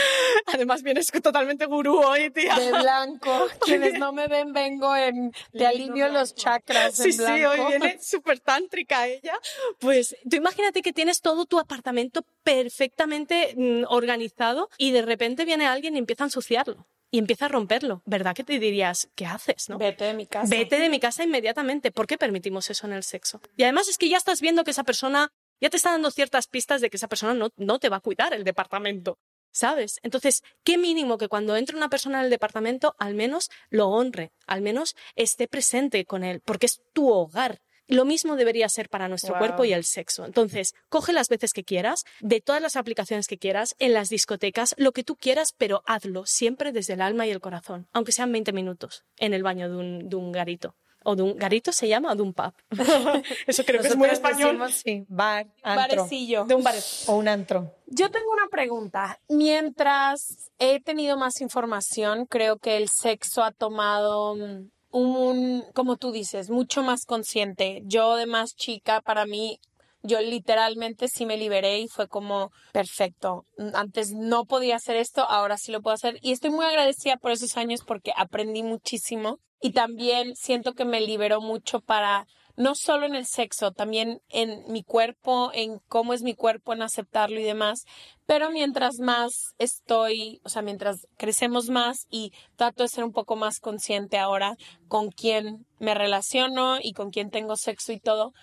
Speaker 5: Además vienes totalmente gurú hoy, tía.
Speaker 4: De blanco. Quienes no me ven, vengo en. Te alineo los chakras en
Speaker 5: Sí, sí,
Speaker 4: blanco.
Speaker 5: hoy viene súper tántrica ella. Pues tú imagínate que tienes todo tu apartamento perfectamente mm, organizado y de repente viene alguien y empieza a ensuciarlo y empieza a romperlo. ¿Verdad que te dirías, ¿qué haces? No?
Speaker 4: Vete de mi casa.
Speaker 5: Vete de mi casa inmediatamente. ¿Por qué permitimos eso en el sexo? Y además es que ya estás viendo que esa persona, ya te está dando ciertas pistas de que esa persona no, no te va a cuidar el departamento. ¿Sabes? Entonces, qué mínimo que cuando entre una persona en el departamento, al menos lo honre, al menos esté presente con él, porque es tu hogar. Lo mismo debería ser para nuestro
Speaker 4: Wow.
Speaker 5: cuerpo y el sexo. Entonces, coge las veces que quieras, de todas las aplicaciones que quieras, en las discotecas, lo que tú quieras, pero hazlo siempre desde el alma y el corazón, aunque sean 20 minutos en el baño de un, de un garito. ¿O de un garito se llama o de un pub? Eso creo que es muy español.
Speaker 4: decimos, sí, bar, antro.
Speaker 1: Barecillo.
Speaker 5: De un bar.
Speaker 4: O un antro.
Speaker 1: Yo tengo una pregunta. Mientras he tenido más información, creo que el sexo ha tomado mm, un, como tú dices, mucho más consciente. Yo de más chica, para mí, yo literalmente sí me liberé y fue como perfecto. Antes no podía hacer esto, ahora sí lo puedo hacer. Y estoy muy agradecida por esos años porque aprendí muchísimo y también siento que me liberó mucho para no solo en el sexo, también en mi cuerpo, en cómo es mi cuerpo, en aceptarlo y demás. Pero mientras más estoy, o sea, mientras crecemos más y trato de ser un poco más consciente ahora con quién me relaciono y con quién tengo sexo y todo,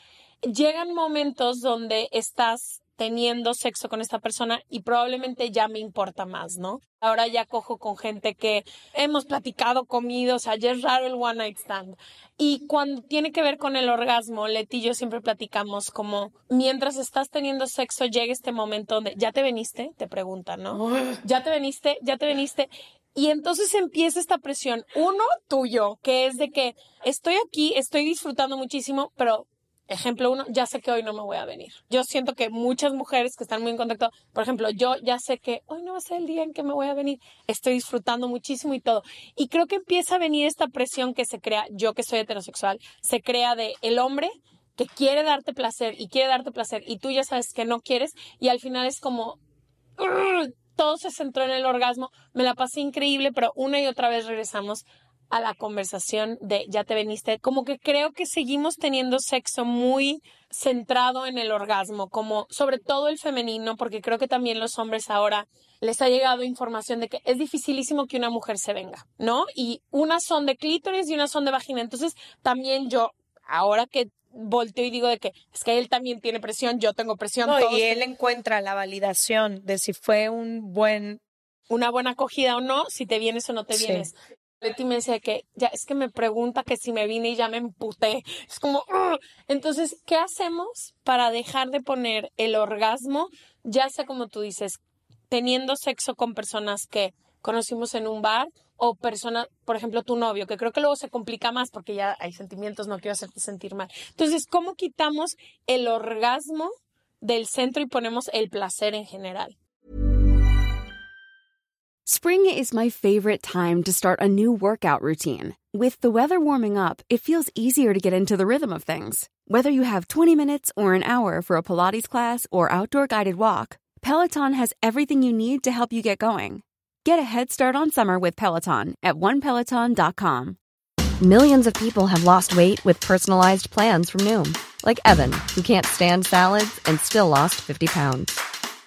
Speaker 1: llegan momentos donde estás
Speaker 4: teniendo sexo con esta persona y probablemente ya me importa más, ¿no? Ahora ya cojo con gente que hemos platicado, comido, o sea, ya es raro el one night stand. Y cuando tiene que ver con el orgasmo, Leti y yo siempre platicamos como mientras estás teniendo sexo llega este momento donde ya te veniste, te preguntan, ¿no? Ya te veniste, ya te veniste. Y entonces empieza esta presión, uno tuyo, que es de que estoy aquí, estoy disfrutando muchísimo, pero Ejemplo uno, ya sé que hoy no me voy a venir. Yo siento que muchas mujeres que están muy en contacto, por ejemplo, yo ya sé que hoy no va a ser el día en que me voy a venir. Estoy disfrutando muchísimo y todo. Y creo que empieza a venir esta presión que se crea, yo que soy heterosexual, se crea de el hombre que quiere darte placer y quiere darte placer y tú ya sabes que no quieres y al final es como todo se centró en el orgasmo, me la pasé increíble, pero una y otra vez regresamos a la conversación de ya te veniste, como que creo que seguimos teniendo sexo muy centrado en el orgasmo, como sobre todo el femenino, porque creo que también los hombres ahora les ha llegado información de que es dificilísimo que una mujer se venga, ¿no? Y unas son de clítoris y unas son de vagina. Entonces, también yo, ahora que volteo y digo de que es que él también tiene presión, yo tengo presión.
Speaker 1: y él encuentra la validación de si fue un buen
Speaker 4: una buena acogida o no, si te vienes o no te vienes. Leti me decía que ya es que me pregunta que si me vine y ya me emputé. Es como, entonces, ¿qué hacemos para dejar de poner el orgasmo, ya sea como tú dices, teniendo sexo con personas que conocimos en un bar o personas, por ejemplo, tu novio, que creo que luego se complica más porque ya hay sentimientos, no quiero hacerte sentir mal. Entonces, ¿cómo quitamos el orgasmo del centro y ponemos el placer en general?
Speaker 6: Spring is my favorite time to start a new workout routine. With the weather warming up, it feels easier to get into the rhythm of things. Whether you have 20 minutes or an hour for a Pilates class or outdoor guided walk, Peloton has everything you need to help you get going. Get a head start on summer with Peloton at onepeloton.com.
Speaker 7: Millions of people have lost weight with personalized plans from Noom, like Evan, who can't stand salads and still lost 50 pounds.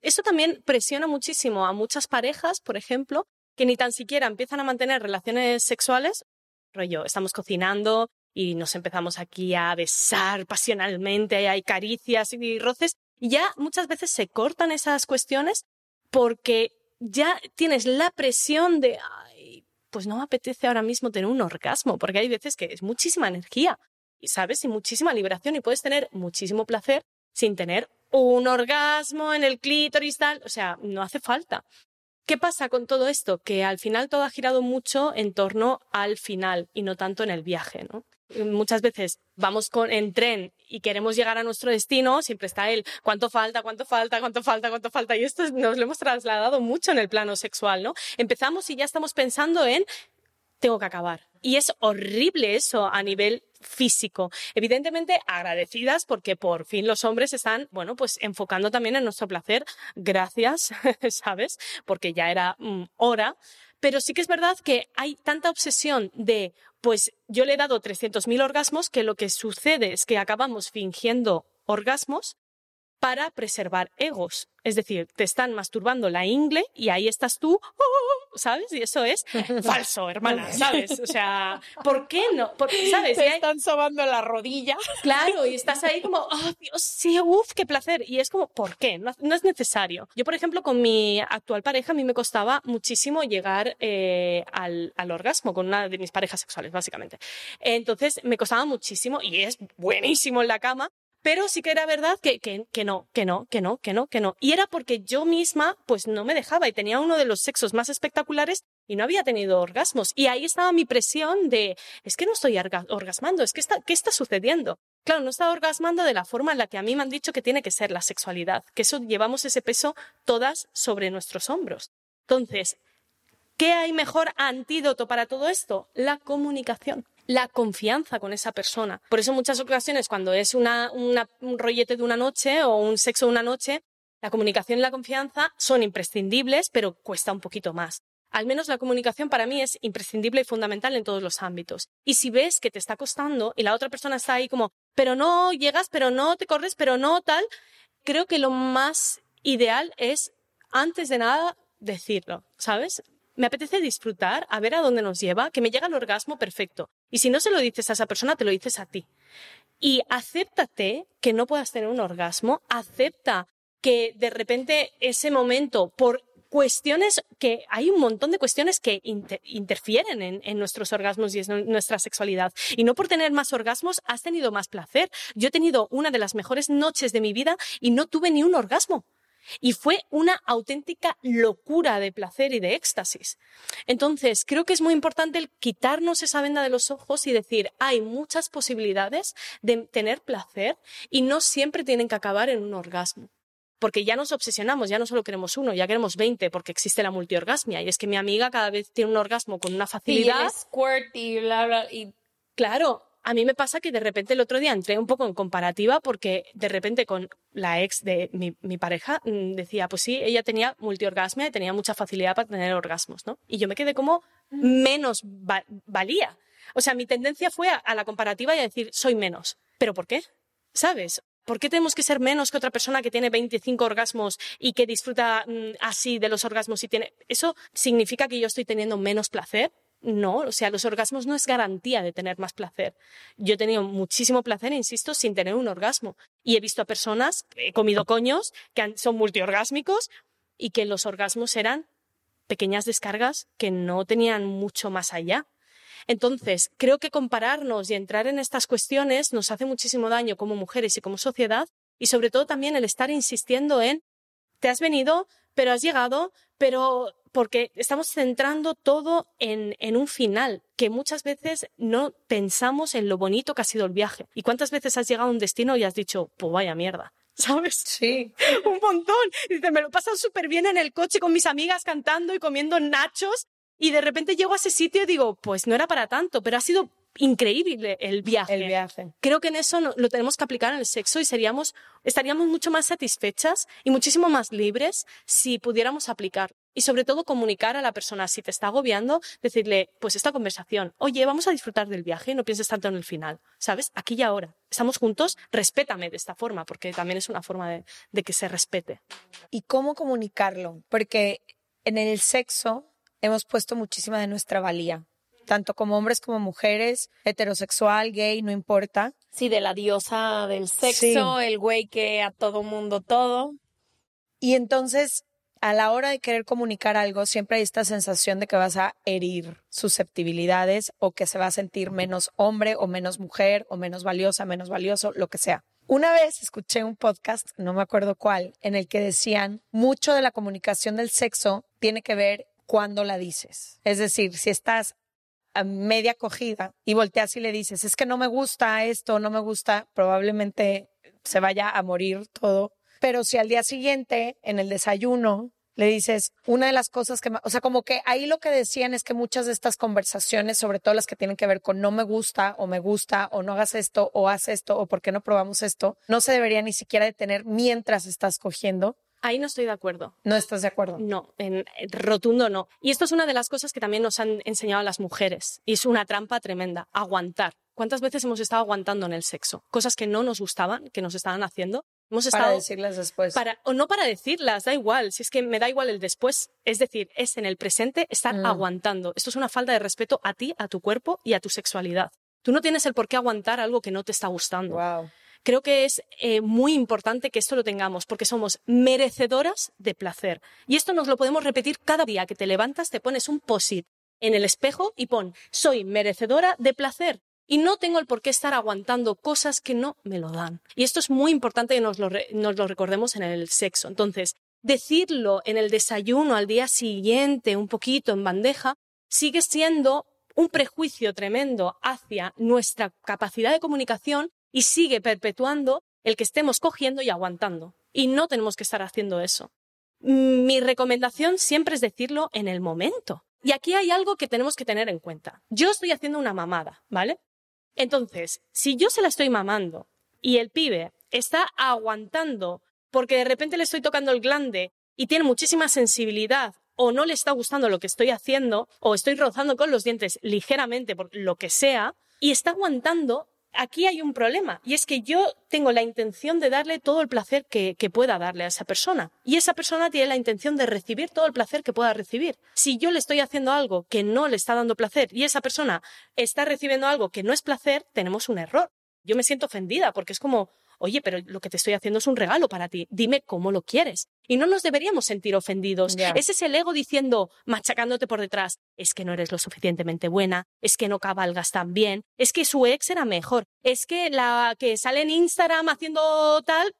Speaker 5: Eso también presiona muchísimo a muchas parejas, por ejemplo, que ni tan siquiera empiezan a mantener relaciones sexuales. Rollo, estamos cocinando y nos empezamos aquí a besar pasionalmente, hay caricias y roces, y ya muchas veces se cortan esas cuestiones porque ya tienes la presión de, ay, pues no me apetece ahora mismo tener un orgasmo, porque hay veces que es muchísima energía, y sabes, y muchísima liberación, y puedes tener muchísimo placer sin tener un orgasmo en el clítoris tal, o sea, no hace falta. ¿Qué pasa con todo esto? Que al final todo ha girado mucho en torno al final y no tanto en el viaje, ¿no? Muchas veces vamos con, en tren y queremos llegar a nuestro destino, siempre está el cuánto falta, cuánto falta, cuánto falta, cuánto falta. Y esto nos lo hemos trasladado mucho en el plano sexual, ¿no? Empezamos y ya estamos pensando en tengo que acabar. Y es horrible eso a nivel físico. Evidentemente agradecidas porque por fin los hombres están, bueno, pues enfocando también en nuestro placer. Gracias, ¿sabes? Porque ya era mm, hora. Pero sí que es verdad que hay tanta obsesión de, pues yo le he dado 300.000 orgasmos que lo que sucede es que acabamos fingiendo orgasmos para preservar egos. Es decir, te están masturbando la ingle y ahí estás tú, ¡oh! ¿Sabes? Y eso es falso, hermana, ¿sabes? O sea, ¿por qué no? ¿Sabes?
Speaker 4: Te están sobando la rodilla.
Speaker 5: Claro, y estás ahí como, oh, Dios, sí, uff, qué placer. Y es como, ¿por qué? No, es necesario. Yo, por ejemplo, con mi actual pareja, a mí me costaba muchísimo llegar eh, al, al orgasmo con una de mis parejas sexuales, básicamente. Entonces, me costaba muchísimo y es buenísimo en la cama, pero sí que era verdad que, que, que, no, que no, que no, que no, que no. Y era porque yo misma, pues no me dejaba y tenía uno de los sexos más espectaculares y no había tenido orgasmos. Y ahí estaba mi presión de, es que no estoy orgasmando, es que está, ¿qué está sucediendo? Claro, no estaba orgasmando de la forma en la que a mí me han dicho que tiene que ser la sexualidad, que eso llevamos ese peso todas sobre nuestros hombros. Entonces, ¿qué hay mejor antídoto para todo esto? La comunicación la confianza con esa persona. Por eso en muchas ocasiones cuando es una, un rollete de una noche o un sexo de una noche, la comunicación y la confianza son imprescindibles, pero cuesta un poquito más. Al menos la comunicación para mí es imprescindible y fundamental en todos los ámbitos. Y si ves que te está costando y la otra persona está ahí como, pero no llegas, pero no te corres, pero no tal, creo que lo más ideal es, antes de nada, decirlo, ¿sabes? Me apetece disfrutar, a ver a dónde nos lleva, que me llega el orgasmo perfecto. Y si no se lo dices a esa persona, te lo dices a ti. Y acéptate que no puedas tener un orgasmo, acepta que de repente ese momento, por cuestiones que hay un montón de cuestiones que interfieren en, en, nuestros orgasmos y en nuestra sexualidad. Y no por tener más orgasmos has tenido más placer. Yo he tenido una de las mejores noches de mi vida y no tuve ni un orgasmo. Y fue una auténtica locura de placer y de éxtasis. Entonces, creo que es muy importante el quitarnos esa venda de los ojos y decir, hay muchas posibilidades de tener placer y no siempre tienen que acabar en un orgasmo. Porque ya nos obsesionamos, ya no solo queremos uno, ya queremos 20 porque existe la multiorgasmia. Y es que mi amiga cada vez tiene un orgasmo con una facilidad.
Speaker 4: Y squirt y bla, bla, y
Speaker 5: Claro, a mí me pasa que de repente el otro día entré un poco en comparativa porque de repente con la ex de mi, pareja mm, decía, pues sí, ella tenía multiorgasmia y tenía mucha facilidad para tener orgasmos, ¿no? Y yo me quedé como menos valía. O sea, mi tendencia fue a, la comparativa y a decir, soy menos. ¿Pero por qué? ¿Sabes? ¿Por qué tenemos que ser menos que otra persona que tiene 25 orgasmos y que disfruta mm, así de los orgasmos y tiene... ¿Eso significa que yo estoy teniendo menos placer? No, o sea, los orgasmos no es garantía de tener más placer. Yo he tenido muchísimo placer, insisto, sin tener un orgasmo. Y he visto a personas, he comido coños, que son multiorgásmicos y que los orgasmos eran pequeñas descargas que no tenían mucho más allá. Entonces, creo que compararnos y entrar en estas cuestiones nos hace muchísimo daño como mujeres y como sociedad y sobre todo también el estar insistiendo en te has venido, pero has llegado, pero porque estamos centrando todo en, en, un final, que muchas veces no pensamos en lo bonito que ha sido el viaje. ¿Y cuántas veces has llegado a un destino y has dicho, pues vaya mierda? ¿Sabes?
Speaker 4: Sí.
Speaker 5: un montón. Y dices, me lo he pasado súper bien en el coche con mis amigas cantando y comiendo nachos. Y de repente llego a ese sitio y digo, pues no era para tanto, pero ha sido increíble el viaje.
Speaker 4: El viaje.
Speaker 5: Creo que en eso lo tenemos que aplicar en el sexo y seríamos, estaríamos mucho más satisfechas y muchísimo más libres si pudiéramos aplicar. Y sobre todo comunicar a la persona, si te está agobiando, decirle, pues esta conversación, oye, vamos a disfrutar del viaje, no pienses tanto en el final, ¿sabes? Aquí y ahora. Estamos juntos, respétame de esta forma, porque también es una forma de, de que se respete.
Speaker 1: ¿Y cómo comunicarlo? Porque en el sexo hemos puesto muchísima de nuestra valía tanto como hombres como mujeres, heterosexual, gay, no importa.
Speaker 4: Sí, de la diosa del sexo, el güey que a todo mundo todo.
Speaker 1: Y entonces, a la hora de querer comunicar algo, siempre hay esta sensación de que vas a herir susceptibilidades o que se va a sentir menos hombre o menos mujer o menos valiosa, menos valioso, lo que sea.
Speaker 4: Una vez escuché un podcast, no me acuerdo cuál, en el que decían mucho de la comunicación del sexo tiene que ver cuando la dices. Es decir, si estás a media cogida y volteas y le dices, es que no me gusta esto, no me gusta, probablemente se vaya a morir todo. Pero si al día siguiente, en el desayuno, le dices, una de las cosas que, o sea, como que ahí lo que decían es que muchas de estas conversaciones, sobre todo las que tienen que ver con no me gusta o me gusta o no hagas esto o haz esto o por qué no probamos esto, no se debería ni siquiera detener mientras estás cogiendo.
Speaker 5: Ahí no estoy de acuerdo.
Speaker 4: ¿No estás de acuerdo?
Speaker 5: No, en rotundo no. Y esto es una de las cosas que también nos han enseñado las mujeres. Y es una trampa tremenda. Aguantar. ¿Cuántas veces hemos estado aguantando en el sexo? Cosas que no nos gustaban, que nos estaban haciendo, Hemos
Speaker 4: para decirlas después.
Speaker 5: Para, o no para decirlas, da igual. Si es que me da igual el después. Es decir, es en el presente estar
Speaker 4: Mm.
Speaker 5: aguantando. Esto es una falta de respeto a ti, a tu cuerpo y a tu sexualidad. Tú no tienes el por qué aguantar algo que no te está gustando.
Speaker 4: Wow.
Speaker 5: Creo que es eh, muy importante que esto lo tengamos porque somos merecedoras de placer. Y esto nos lo podemos repetir cada día que te levantas, te pones un posit en el espejo y pon, soy merecedora de placer. Y no tengo el por qué estar aguantando cosas que no me lo dan. Y esto es muy importante que nos lo, re- nos lo recordemos en el sexo. Entonces, decirlo en el desayuno al día siguiente, un poquito en bandeja, sigue siendo un prejuicio tremendo hacia nuestra capacidad de comunicación y sigue perpetuando el que estemos cogiendo y aguantando. Y no tenemos que estar haciendo eso. Mi recomendación siempre es decirlo en el momento. Y aquí hay algo que tenemos que tener en cuenta. Yo estoy haciendo una mamada, ¿vale? Entonces, si yo se la estoy mamando y el pibe está aguantando porque de repente le estoy tocando el glande y tiene muchísima sensibilidad o no le está gustando lo que estoy haciendo o estoy rozando con los dientes ligeramente por lo que sea y está aguantando, aquí hay un problema y es que yo tengo la intención de darle todo el placer que, pueda darle a esa persona y esa persona tiene la intención de recibir todo el placer que pueda recibir. Si yo le estoy haciendo algo que no le está dando placer y esa persona está recibiendo algo que no es placer, tenemos un error. Yo me siento ofendida porque es como, oye, pero lo que te estoy haciendo es un regalo para ti, dime cómo lo quieres. Y no nos deberíamos sentir ofendidos.
Speaker 4: Ya.
Speaker 5: Ese es el ego diciendo, machacándote por detrás, es que no eres lo suficientemente buena, es que no cabalgas tan bien, es que su ex era mejor, es que la que sale en Instagram haciendo tal,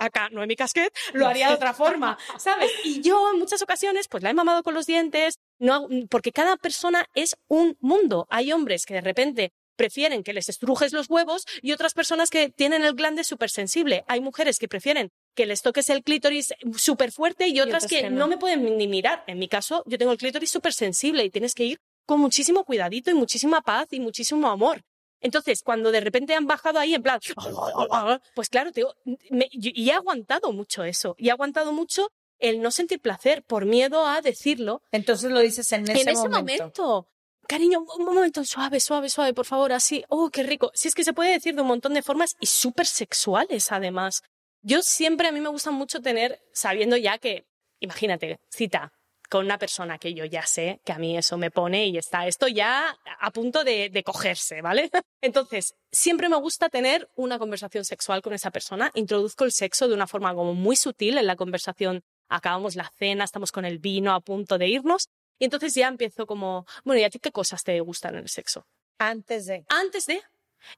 Speaker 5: acá Noemi Casquet lo haría de otra forma, ¿sabes? Y yo en muchas ocasiones pues la he mamado con los dientes, no, porque cada persona es un mundo. Hay hombres que de repente prefieren que les estrujes los huevos y otras personas que tienen el glande súper sensible. Hay mujeres que prefieren que les toques el clítoris súper fuerte y otras
Speaker 4: otras
Speaker 5: que,
Speaker 4: que
Speaker 5: no.
Speaker 4: no.
Speaker 5: me pueden ni mirar. En mi caso, yo tengo el clítoris súper sensible y tienes que ir con muchísimo cuidadito y muchísima paz y muchísimo amor. Entonces, cuando de repente han bajado ahí en plan, pues claro, te me- y he aguantado mucho eso. Y he aguantado mucho el no sentir placer por miedo a decirlo
Speaker 4: Entonces lo dices en ese,
Speaker 5: en ese momento. Cariño, un momento suave, suave, suave, por favor, así. Oh, qué rico. Si es que se puede decir de un montón de formas y súper sexuales, además. Yo siempre, a mí me gusta mucho tener, sabiendo ya que, imagínate, cita con una persona que yo ya sé que a mí eso me pone y está esto ya a punto de, de cogerse, ¿vale? Entonces, siempre me gusta tener una conversación sexual con esa persona. Introduzco el sexo de una forma como muy sutil en la conversación. Acabamos la cena, estamos con el vino a punto de irnos y entonces ya empiezo como, bueno, ¿y a ti qué cosas te gustan en el sexo?
Speaker 4: Antes de.
Speaker 5: Antes de.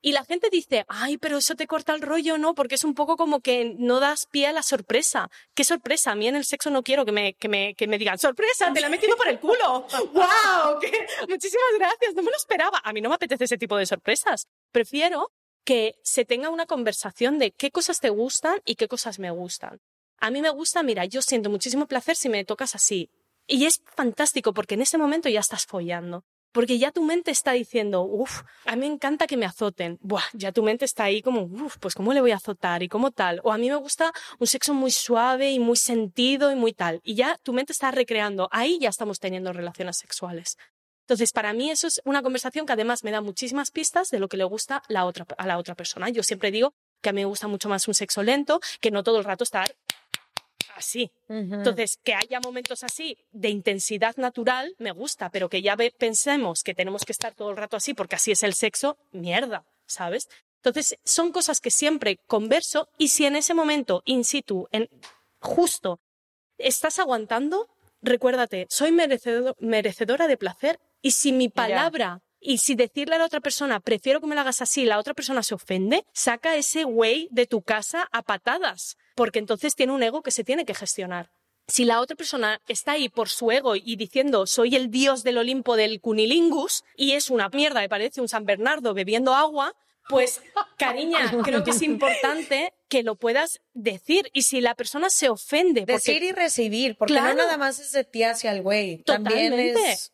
Speaker 5: Y la gente dice, ay, pero eso te corta el rollo, ¿no? Porque es un poco como que no das pie a la sorpresa. ¿Qué sorpresa? A mí en el sexo no quiero que me, que me, que me digan, sorpresa, te la he metido por el culo. ¡Wow! ¿Qué? Muchísimas gracias, no me lo esperaba. A mí no me apetece ese tipo de sorpresas. Prefiero que se tenga una conversación de qué cosas te gustan y qué cosas me gustan. A mí me gusta, mira, yo siento muchísimo placer si me tocas así. Y es fantástico porque en ese momento ya estás follando. Porque ya tu mente está diciendo, uff, a mí me encanta que me azoten. Buah, ya tu mente está ahí como, uff, pues ¿cómo le voy a azotar? Y cómo tal. O a mí me gusta un sexo muy suave y muy sentido y muy tal. Y ya tu mente está recreando. Ahí ya estamos teniendo relaciones sexuales. Entonces, para mí eso es una conversación que además me da muchísimas pistas de lo que le gusta la otra, a la otra persona. Yo siempre digo que a mí me gusta mucho más un sexo lento, que no todo el rato estar así. Entonces, que haya momentos así de intensidad natural, me gusta, pero que ya pensemos que tenemos que estar todo el rato así porque así es el sexo, mierda, ¿sabes? Entonces, son cosas que siempre converso y si en ese momento, in situ, en, justo, estás aguantando, recuérdate, soy merecedor- merecedora de placer y si mi palabra Y si decirle a la otra persona, prefiero que me lo hagas así, la otra persona se ofende, saca ese güey de tu casa a patadas, porque entonces tiene un ego que se tiene que gestionar. Si la otra persona está ahí por su ego y diciendo soy el dios del Olimpo del cunilingus y es una mierda, me parece un San Bernardo bebiendo agua, pues, cariña, creo que es importante que lo puedas decir. Y si la persona se ofende.
Speaker 1: Decir y recibir, porque no nada más es de ti hacia el güey. También es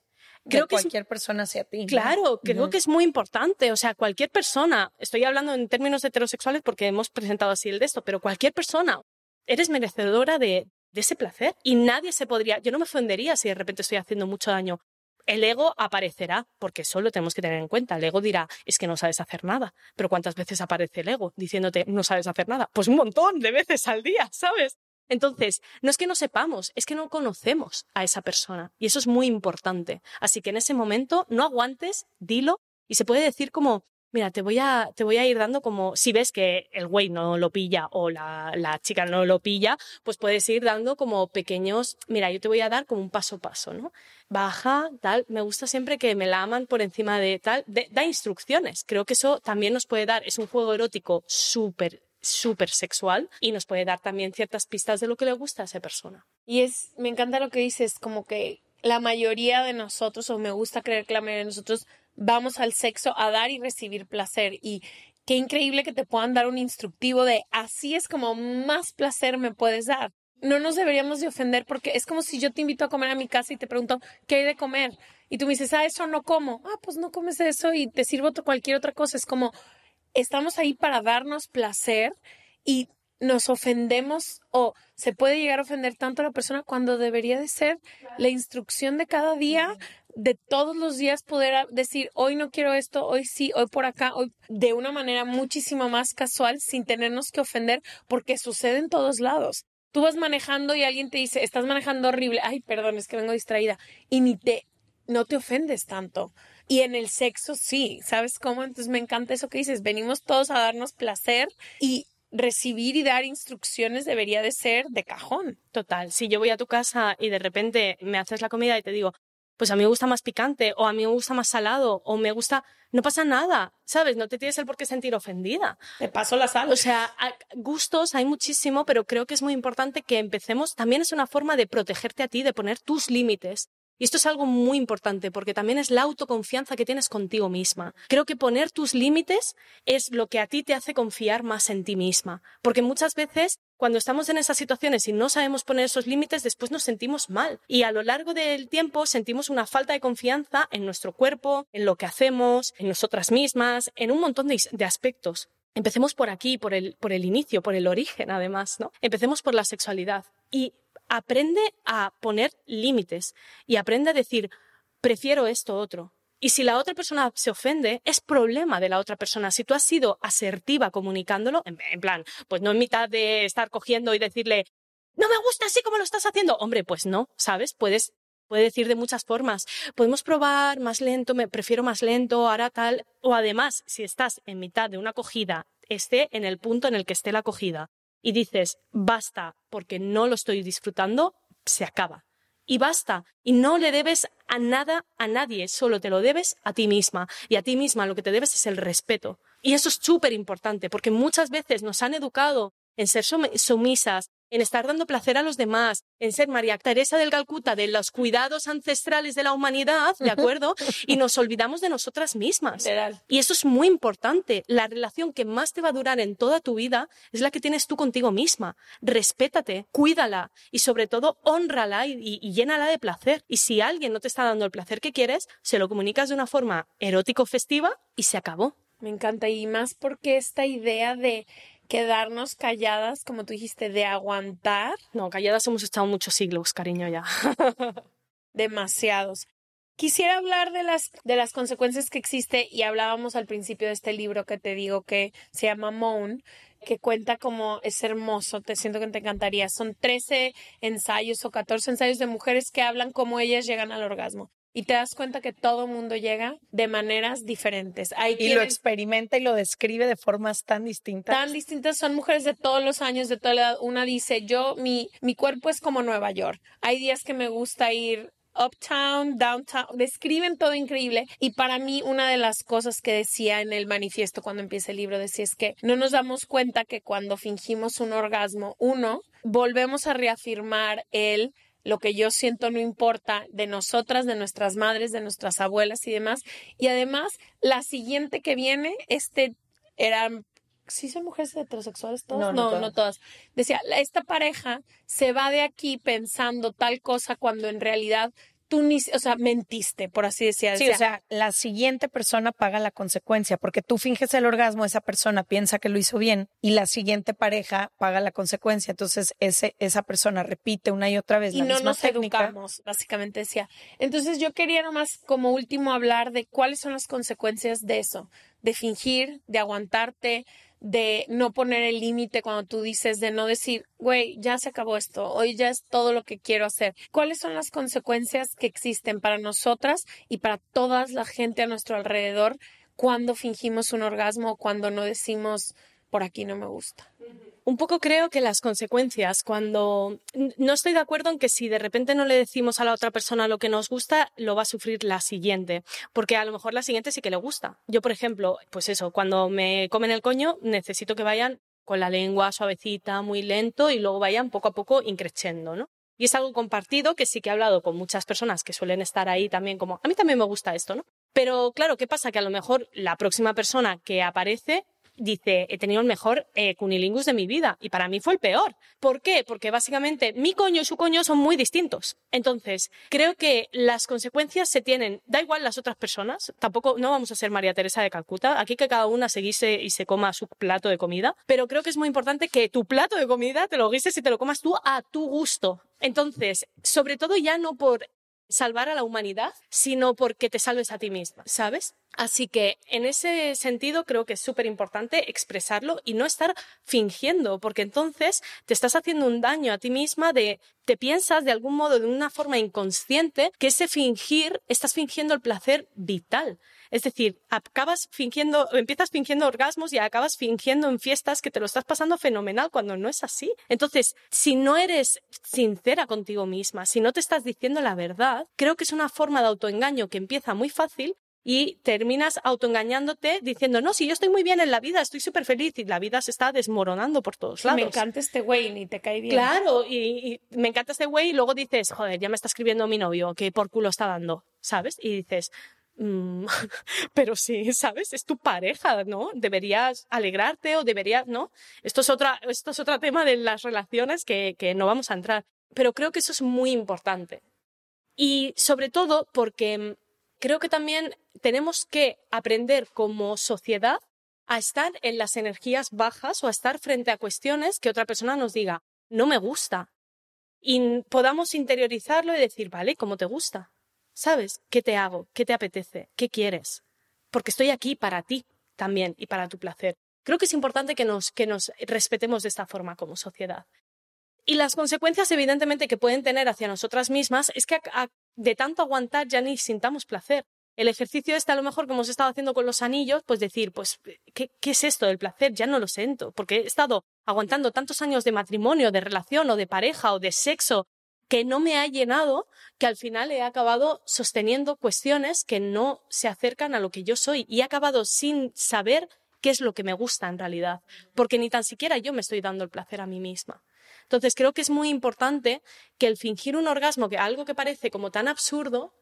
Speaker 1: creo que cualquier persona hacia ti.
Speaker 5: Claro, creo que es muy importante. O sea, cualquier persona, estoy hablando en términos heterosexuales porque hemos presentado así el de esto, pero cualquier persona, eres merecedora de, de ese placer y nadie se podría, yo no me ofendería si de repente estoy haciendo mucho daño. El ego aparecerá, porque solo tenemos que tener en cuenta. El ego dirá, es que no sabes hacer nada. Pero ¿cuántas veces aparece el ego diciéndote, no sabes hacer nada? Pues un montón de veces al día, ¿sabes? Entonces, no es que no sepamos, es que no conocemos a esa persona. Y eso es muy importante. Así que en ese momento no aguantes, dilo. Y se puede decir como, mira, te voy a, te voy a ir dando como, si ves que el güey no lo pilla o la, la chica no lo pilla, pues puedes ir dando como pequeños, mira, yo te voy a dar como un paso a paso, ¿no? Baja, tal. Me gusta siempre que me la aman por encima de tal. da instrucciones. Creo que eso también nos puede dar, es un juego erótico súper súper sexual y nos puede dar también ciertas pistas de lo que le gusta a esa persona.
Speaker 4: Y es, me encanta lo que dices, como que la mayoría de nosotros, o me gusta creer que la mayoría de nosotros, vamos al sexo a dar y recibir placer. Y qué increíble que te puedan dar un instructivo de así es como más placer me puedes dar. No nos deberíamos de ofender porque es como si yo te invito a comer a mi casa y te pregunto, ¿qué hay de comer? Y tú me dices, ah, eso no como. Ah, pues no comes eso y te sirvo cualquier otra cosa. Es como, estamos ahí para darnos placer y nos ofendemos o se puede llegar a ofender tanto a la persona cuando debería de ser la instrucción de cada día, de todos los días poder decir, hoy no quiero esto, hoy sí, hoy por acá, hoy de una manera muchísimo más casual sin tenernos que ofender porque sucede en todos lados. Tú vas manejando y alguien te dice, estás manejando horrible, ay, perdón, es que vengo distraída y ni te, no te ofendes tanto. Y en el sexo sí, ¿sabes cómo? Entonces me encanta eso que dices, venimos todos a darnos placer y recibir y dar instrucciones debería de ser de cajón.
Speaker 5: Total, si yo voy a tu casa y de repente me haces la comida y te digo, pues a mí me gusta más picante o a mí me gusta más salado o me gusta, no pasa nada, ¿sabes? No te tienes el por qué sentir ofendida.
Speaker 4: Te paso la sal.
Speaker 5: O sea, gustos hay muchísimo, pero creo que es muy importante que empecemos, también es una forma de protegerte a ti, de poner tus límites y esto es algo muy importante porque también es la autoconfianza que tienes contigo misma. Creo que poner tus límites es lo que a ti te hace confiar más en ti misma. Porque muchas veces cuando estamos en esas situaciones y no sabemos poner esos límites, después nos sentimos mal. Y a lo largo del tiempo sentimos una falta de confianza en nuestro cuerpo, en lo que hacemos, en nosotras mismas, en un montón de, aspectos. Empecemos por aquí, por el, por el inicio, por el origen, además, ¿no? Empecemos por la sexualidad. Y aprende a poner límites y aprende a decir, prefiero esto otro. Y si la otra persona se ofende, es problema de la otra persona. Si tú has sido asertiva comunicándolo, en, plan, pues no en mitad de estar cogiendo y decirle, no me gusta así como lo estás haciendo. Hombre, pues no, ¿sabes? Puedes, puede decir de muchas formas. Podemos probar más lento, me prefiero más lento, ahora tal. O además, si estás en mitad de una acogida, esté en el punto en el que esté la acogida y dices, basta, porque no lo estoy disfrutando, se acaba. Y basta. Y no le debes a nada, a nadie, solo te lo debes a ti misma. Y a ti misma lo que te debes es el respeto. Y eso es súper importante, porque muchas veces nos han educado en ser sumisas, en estar dando placer a los demás, en ser María Teresa del Calcuta de los cuidados ancestrales de la humanidad, ¿de acuerdo? Y nos olvidamos de nosotras mismas. Y eso es muy importante. La relación que más te va a durar en toda tu vida es la que tienes tú contigo misma. Respétate, cuídala y sobre todo honrala y, y llénala de placer. Y si alguien no te está dando el placer que quieres, se lo comunicas de una forma erótico-festiva y se acabó.
Speaker 4: Me encanta y más porque esta idea de quedarnos calladas, como tú dijiste, de aguantar.
Speaker 5: No, calladas hemos estado muchos siglos, cariño, ya.
Speaker 4: Demasiados. Quisiera hablar de las, de las consecuencias que existe y hablábamos al principio de este libro que te digo que se llama Moan, que cuenta como es hermoso, te siento que te encantaría. Son 13 ensayos o 14 ensayos de mujeres que hablan cómo ellas llegan al orgasmo y te das cuenta que todo mundo llega de maneras diferentes.
Speaker 1: Hay y lo experimenta y lo describe de formas tan distintas.
Speaker 4: Tan distintas, son mujeres de todos los años, de toda la edad. Una dice, yo, mi, mi cuerpo es como Nueva York. Hay días que me gusta ir uptown, downtown, describen todo increíble. Y para mí, una de las cosas que decía en el manifiesto cuando empieza el libro, decía es que no nos damos cuenta que cuando fingimos un orgasmo, uno, volvemos a reafirmar el lo que yo siento no importa de nosotras, de nuestras madres, de nuestras abuelas y demás. Y además, la siguiente que viene, este eran ¿Sí son mujeres heterosexuales todas? No, no, todas. Decía, esta pareja se va de aquí pensando tal cosa cuando en realidad tú ni, o sea, mentiste, por así decirlo.
Speaker 1: Sí, o sea, la siguiente persona paga la consecuencia, porque tú finges el orgasmo, esa persona piensa que lo hizo bien y la siguiente pareja paga la consecuencia. Entonces, ese, esa persona repite una y otra vez
Speaker 4: y
Speaker 1: la
Speaker 4: no
Speaker 1: misma
Speaker 4: nos
Speaker 1: técnica.
Speaker 4: educamos, básicamente decía. Entonces, yo quería nomás como último hablar de cuáles son las consecuencias de eso, de fingir, de aguantarte, de no poner el límite cuando tú dices, de no decir, güey, ya se acabó esto, hoy ya es todo lo que quiero hacer. ¿Cuáles son las consecuencias que existen para nosotras y para toda la gente a nuestro alrededor cuando fingimos un orgasmo o cuando no decimos, por aquí no me gusta?
Speaker 5: Un poco creo que las consecuencias, cuando no estoy de acuerdo en que si de repente no le decimos a la otra persona lo que nos gusta, lo va a sufrir la siguiente, porque a lo mejor la siguiente sí que le gusta. Yo, por ejemplo, pues eso, cuando me comen el coño, necesito que vayan con la lengua suavecita, muy lento y luego vayan poco a poco increciendo, ¿no? Y es algo compartido que sí que he hablado con muchas personas que suelen estar ahí también como, a mí también me gusta esto, ¿no? Pero claro, ¿qué pasa? Que a lo mejor la próxima persona que aparece dice, he tenido el mejor eh, cunilingus de mi vida y para mí fue el peor. ¿Por qué? Porque básicamente mi coño y su coño son muy distintos. Entonces, creo que las consecuencias se tienen, da igual las otras personas, tampoco, no vamos a ser María Teresa de Calcuta, aquí que cada una se guise y se coma su plato de comida, pero creo que es muy importante que tu plato de comida te lo guises y te lo comas tú a tu gusto. Entonces, sobre todo ya no por salvar a la humanidad, sino porque te salves a ti misma, ¿sabes? Así que en ese sentido creo que es súper importante expresarlo y no estar fingiendo, porque entonces te estás haciendo un daño a ti misma de te piensas de algún modo, de una forma inconsciente, que ese fingir, estás fingiendo el placer vital. Es decir, acabas fingiendo, empiezas fingiendo orgasmos y acabas fingiendo en fiestas que te lo estás pasando fenomenal cuando no es así. Entonces, si no eres sincera contigo misma, si no te estás diciendo la verdad, creo que es una forma de autoengaño que empieza muy fácil y terminas autoengañándote diciendo, no, si yo estoy muy bien en la vida, estoy súper feliz y la vida se está desmoronando por todos lados.
Speaker 4: Me encanta este güey, ni te cae bien.
Speaker 5: Claro, y, y me encanta este güey y luego dices, joder, ya me está escribiendo mi novio, que por culo está dando, ¿sabes? Y dices, pero sí, ¿sabes? Es tu pareja, ¿no? Deberías alegrarte o deberías, ¿no? Esto es otra, esto es otro tema de las relaciones que, que no vamos a entrar. Pero creo que eso es muy importante. Y sobre todo porque creo que también tenemos que aprender como sociedad a estar en las energías bajas o a estar frente a cuestiones que otra persona nos diga, no me gusta. Y podamos interiorizarlo y decir, vale, ¿cómo te gusta? ¿Sabes? ¿Qué te hago? ¿Qué te apetece? ¿Qué quieres? Porque estoy aquí para ti también y para tu placer. Creo que es importante que nos, que nos respetemos de esta forma como sociedad. Y las consecuencias, evidentemente, que pueden tener hacia nosotras mismas es que a, de tanto aguantar ya ni sintamos placer. El ejercicio este, a lo mejor, que hemos estado haciendo con los anillos, pues decir, pues, ¿qué, ¿qué, es esto del placer? Ya no lo siento, porque he estado aguantando tantos años de matrimonio, de relación o de pareja o de sexo que no me ha llenado, que al final he acabado sosteniendo cuestiones que no se acercan a lo que yo soy y he acabado sin saber qué es lo que me gusta en realidad, porque ni tan siquiera yo me estoy dando el placer a mí misma. Entonces creo que es muy importante que el fingir un orgasmo, que algo que parece como tan absurdo,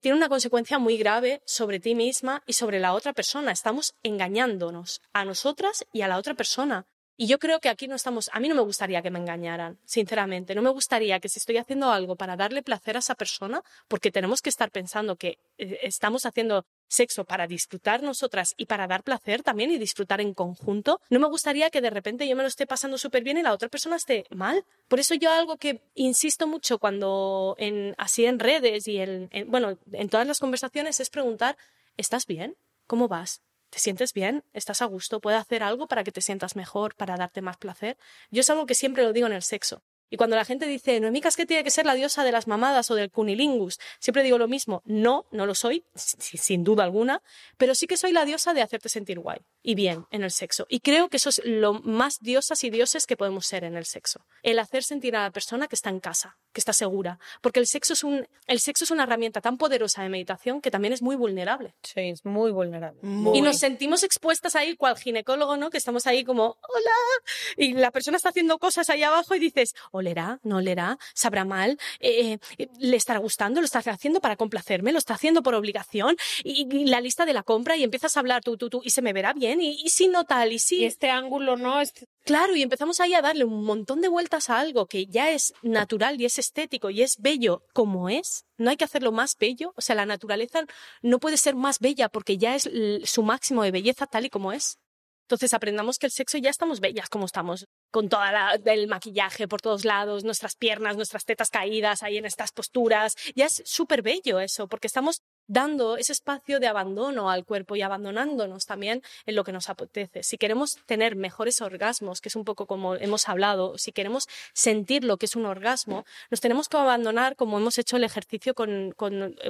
Speaker 5: tiene una consecuencia muy grave sobre ti misma y sobre la otra persona. Estamos engañándonos a nosotras y a la otra persona. Y yo creo que aquí no estamos, a mí no me gustaría que me engañaran, sinceramente. No me gustaría que si estoy haciendo algo para darle placer a esa persona, porque tenemos que estar pensando que eh, estamos haciendo sexo para disfrutar nosotras y para dar placer también y disfrutar en conjunto, no me gustaría que de repente yo me lo esté pasando súper bien y la otra persona esté mal. Por eso yo algo que insisto mucho cuando en, así en redes y en, en, bueno, en todas las conversaciones es preguntar, ¿estás bien? ¿Cómo vas? ¿Te sientes bien? ¿Estás a gusto? ¿Puedo hacer algo para que te sientas mejor, para darte más placer? Yo es algo que siempre lo digo en el sexo. Y cuando la gente dice, Noemí que tiene que ser la diosa de las mamadas o del cunilingus, siempre digo lo mismo. No, no lo soy, sin duda alguna, pero sí que soy la diosa de hacerte sentir guay. Y bien en el sexo. Y creo que eso es lo más diosas y dioses que podemos ser en el sexo. El hacer sentir a la persona que está en casa, que está segura. Porque el sexo es, un, el sexo es una herramienta tan poderosa de meditación que también es muy vulnerable.
Speaker 1: Sí, es muy vulnerable.
Speaker 5: Y nos sentimos expuestas ahí, cual ginecólogo, ¿no? Que estamos ahí como, hola. Y la persona está haciendo cosas ahí abajo y dices, ¿olerá? ¿No olerá? ¿Sabrá mal? Eh, eh, ¿Le estará gustando? ¿Lo está haciendo para complacerme? ¿Lo está haciendo por obligación? Y, y la lista de la compra y empiezas a hablar tú, tú, tú, y se me verá bien y, si no tal, y si...
Speaker 4: Y este ángulo, ¿no? Este...
Speaker 5: Claro, y empezamos ahí a darle un montón de vueltas a algo que ya es natural y es estético y es bello como es. No hay que hacerlo más bello. O sea, la naturaleza no puede ser más bella porque ya es su máximo de belleza tal y como es. Entonces aprendamos que el sexo ya estamos bellas como estamos, con todo el maquillaje por todos lados, nuestras piernas, nuestras tetas caídas ahí en estas posturas. Ya es súper bello eso, porque estamos dando ese espacio de abandono al cuerpo y abandonándonos también en lo que nos apetece. Si queremos tener mejores orgasmos, que es un poco como hemos hablado, si queremos sentir lo que es un orgasmo, nos tenemos que abandonar como hemos hecho el ejercicio con,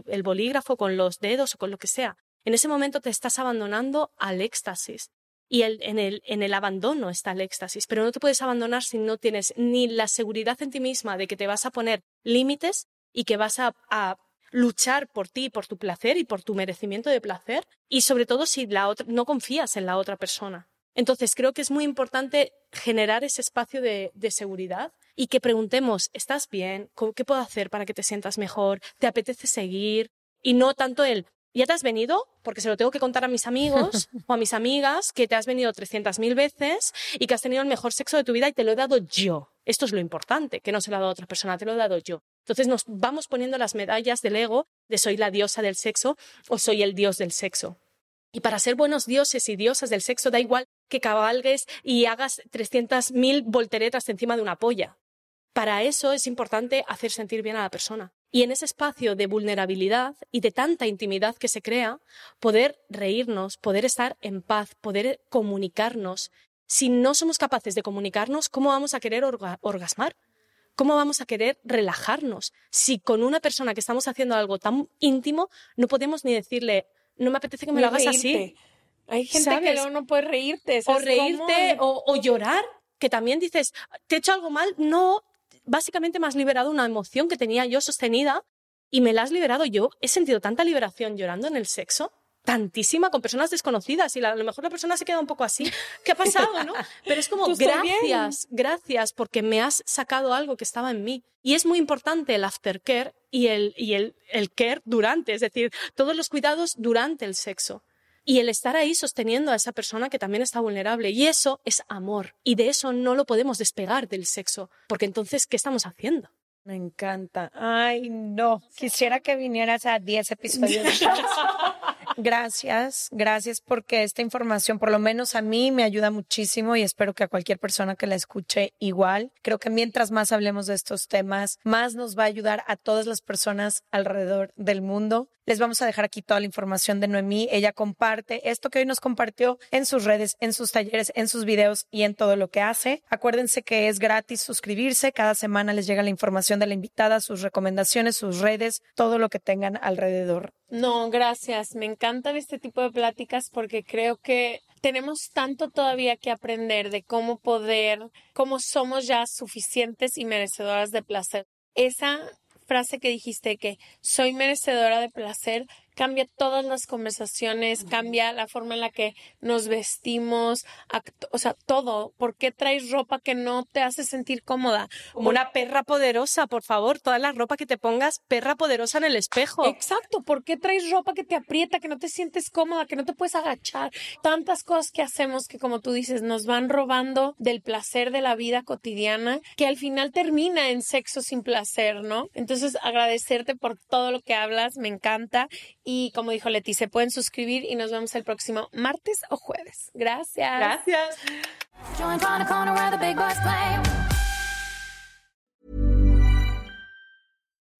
Speaker 5: el bolígrafo, con los dedos o con lo que sea. En ese momento te estás abandonando al éxtasis. Y en, el, abandono está el éxtasis, pero no te puedes abandonar si no tienes ni la seguridad en ti misma de que te vas a poner límites y que vas a luchar por ti, por tu placer y por tu merecimiento de placer, y sobre todo si la otra, no confías en la otra persona. Entonces creo que es muy importante generar ese espacio de, de seguridad y que preguntemos, ¿estás bien? ¿Qué puedo hacer para que te sientas mejor? ¿Te apetece seguir? Y no tanto el, ya te has venido, porque se lo tengo que contar a mis amigos o a mis amigas, que te has venido 300.000 veces y que has tenido el mejor sexo de tu vida y te lo he dado yo. Esto es lo importante, que no se lo ha dado otra persona, te lo he dado yo. Entonces nos vamos poniendo las medallas del ego de soy la diosa del sexo o soy el dios del sexo. Y para ser buenos dioses y diosas del sexo da igual que cabalgues y hagas 300.000 volteretas encima de una polla. Para eso es importante hacer sentir bien a la persona. Y en ese espacio de vulnerabilidad y de tanta intimidad que se crea, poder reírnos, poder estar en paz, poder comunicarnos. Si no somos capaces de comunicarnos, ¿cómo vamos a querer orgasmar? ¿Cómo vamos a querer relajarnos si con una persona que estamos haciendo algo tan íntimo no podemos ni decirle, no me apetece que me lo hagas así?
Speaker 4: Hay gente que no puede reírte.
Speaker 5: O reírte o, llorar, que también dices, ¿te he hecho algo mal? No, básicamente me has liberado una emoción que tenía yo sostenida y me la has liberado yo. He sentido tanta liberación llorando en el sexo tantísima con personas desconocidas y a lo mejor la persona se queda un poco así. ¿Qué ha pasado, no? Pero es como, gracias, gracias porque me has sacado algo que estaba en mí. Y es muy importante el aftercare y el, y el, el care durante, es decir, todos los cuidados durante el sexo. Y el estar ahí sosteniendo a esa persona que también está vulnerable. Y eso es amor. Y de eso no lo podemos despegar del sexo. Porque entonces, ¿qué estamos haciendo?
Speaker 1: Me encanta. Ay, no. Quisiera que vinieras a 10 episodios. Gracias, gracias porque esta información, por lo menos a mí, me ayuda muchísimo y espero que a cualquier persona que la escuche igual. Creo que mientras más hablemos de estos temas, más nos va a ayudar a todas las personas alrededor del mundo. Les vamos a dejar aquí toda la información de Noemí. Ella comparte esto que hoy nos compartió en sus redes, en sus talleres, en sus videos y en todo lo que hace. Acuérdense que es gratis suscribirse. Cada semana les llega la información de la invitada, sus recomendaciones, sus redes, todo lo que tengan alrededor.
Speaker 4: No, gracias. Me encantan este tipo de pláticas porque creo que tenemos tanto todavía que aprender de cómo poder, cómo somos ya suficientes y merecedoras de placer. Esa frase que dijiste que soy merecedora de placer cambia todas las conversaciones, cambia la forma en la que nos vestimos, o sea, todo. ¿Por qué traes ropa que no te hace sentir cómoda?
Speaker 5: Como una perra poderosa, por favor, toda la ropa que te pongas, perra poderosa en el espejo.
Speaker 4: Exacto, ¿por qué traes ropa que te aprieta, que no te sientes cómoda, que no te puedes agachar? Tantas cosas que hacemos que, como tú dices, nos van robando del placer de la vida cotidiana, que al final termina en sexo sin placer, ¿no? Entonces, agradecerte por todo lo que hablas, me encanta y como dijo Leti, se pueden suscribir y nos vemos el próximo martes o jueves. Gracias.
Speaker 5: Gracias.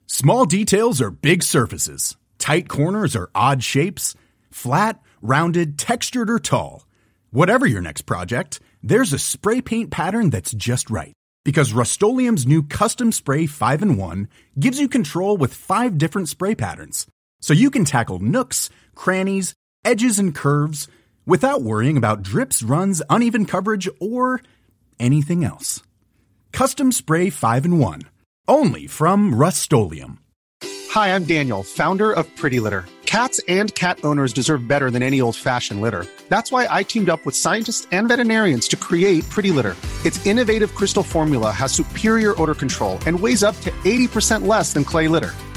Speaker 8: Small details are big surfaces. Tight corners are odd shapes. Flat, rounded, textured, or tall. Whatever your next project, there's a spray paint pattern that's just right. Because Rust new Custom Spray 5 and 1 gives you control with five different spray patterns so you can tackle nooks, crannies, edges, and curves without worrying about drips, runs, uneven coverage, or anything else. Custom Spray 5 and 1. Only from Rust
Speaker 9: Hi, I'm Daniel, founder of Pretty Litter. Cats and cat owners deserve better than any old fashioned litter. That's why I teamed up with scientists and veterinarians to create Pretty Litter. Its innovative crystal formula has superior odor control and weighs up to 80% less than clay litter.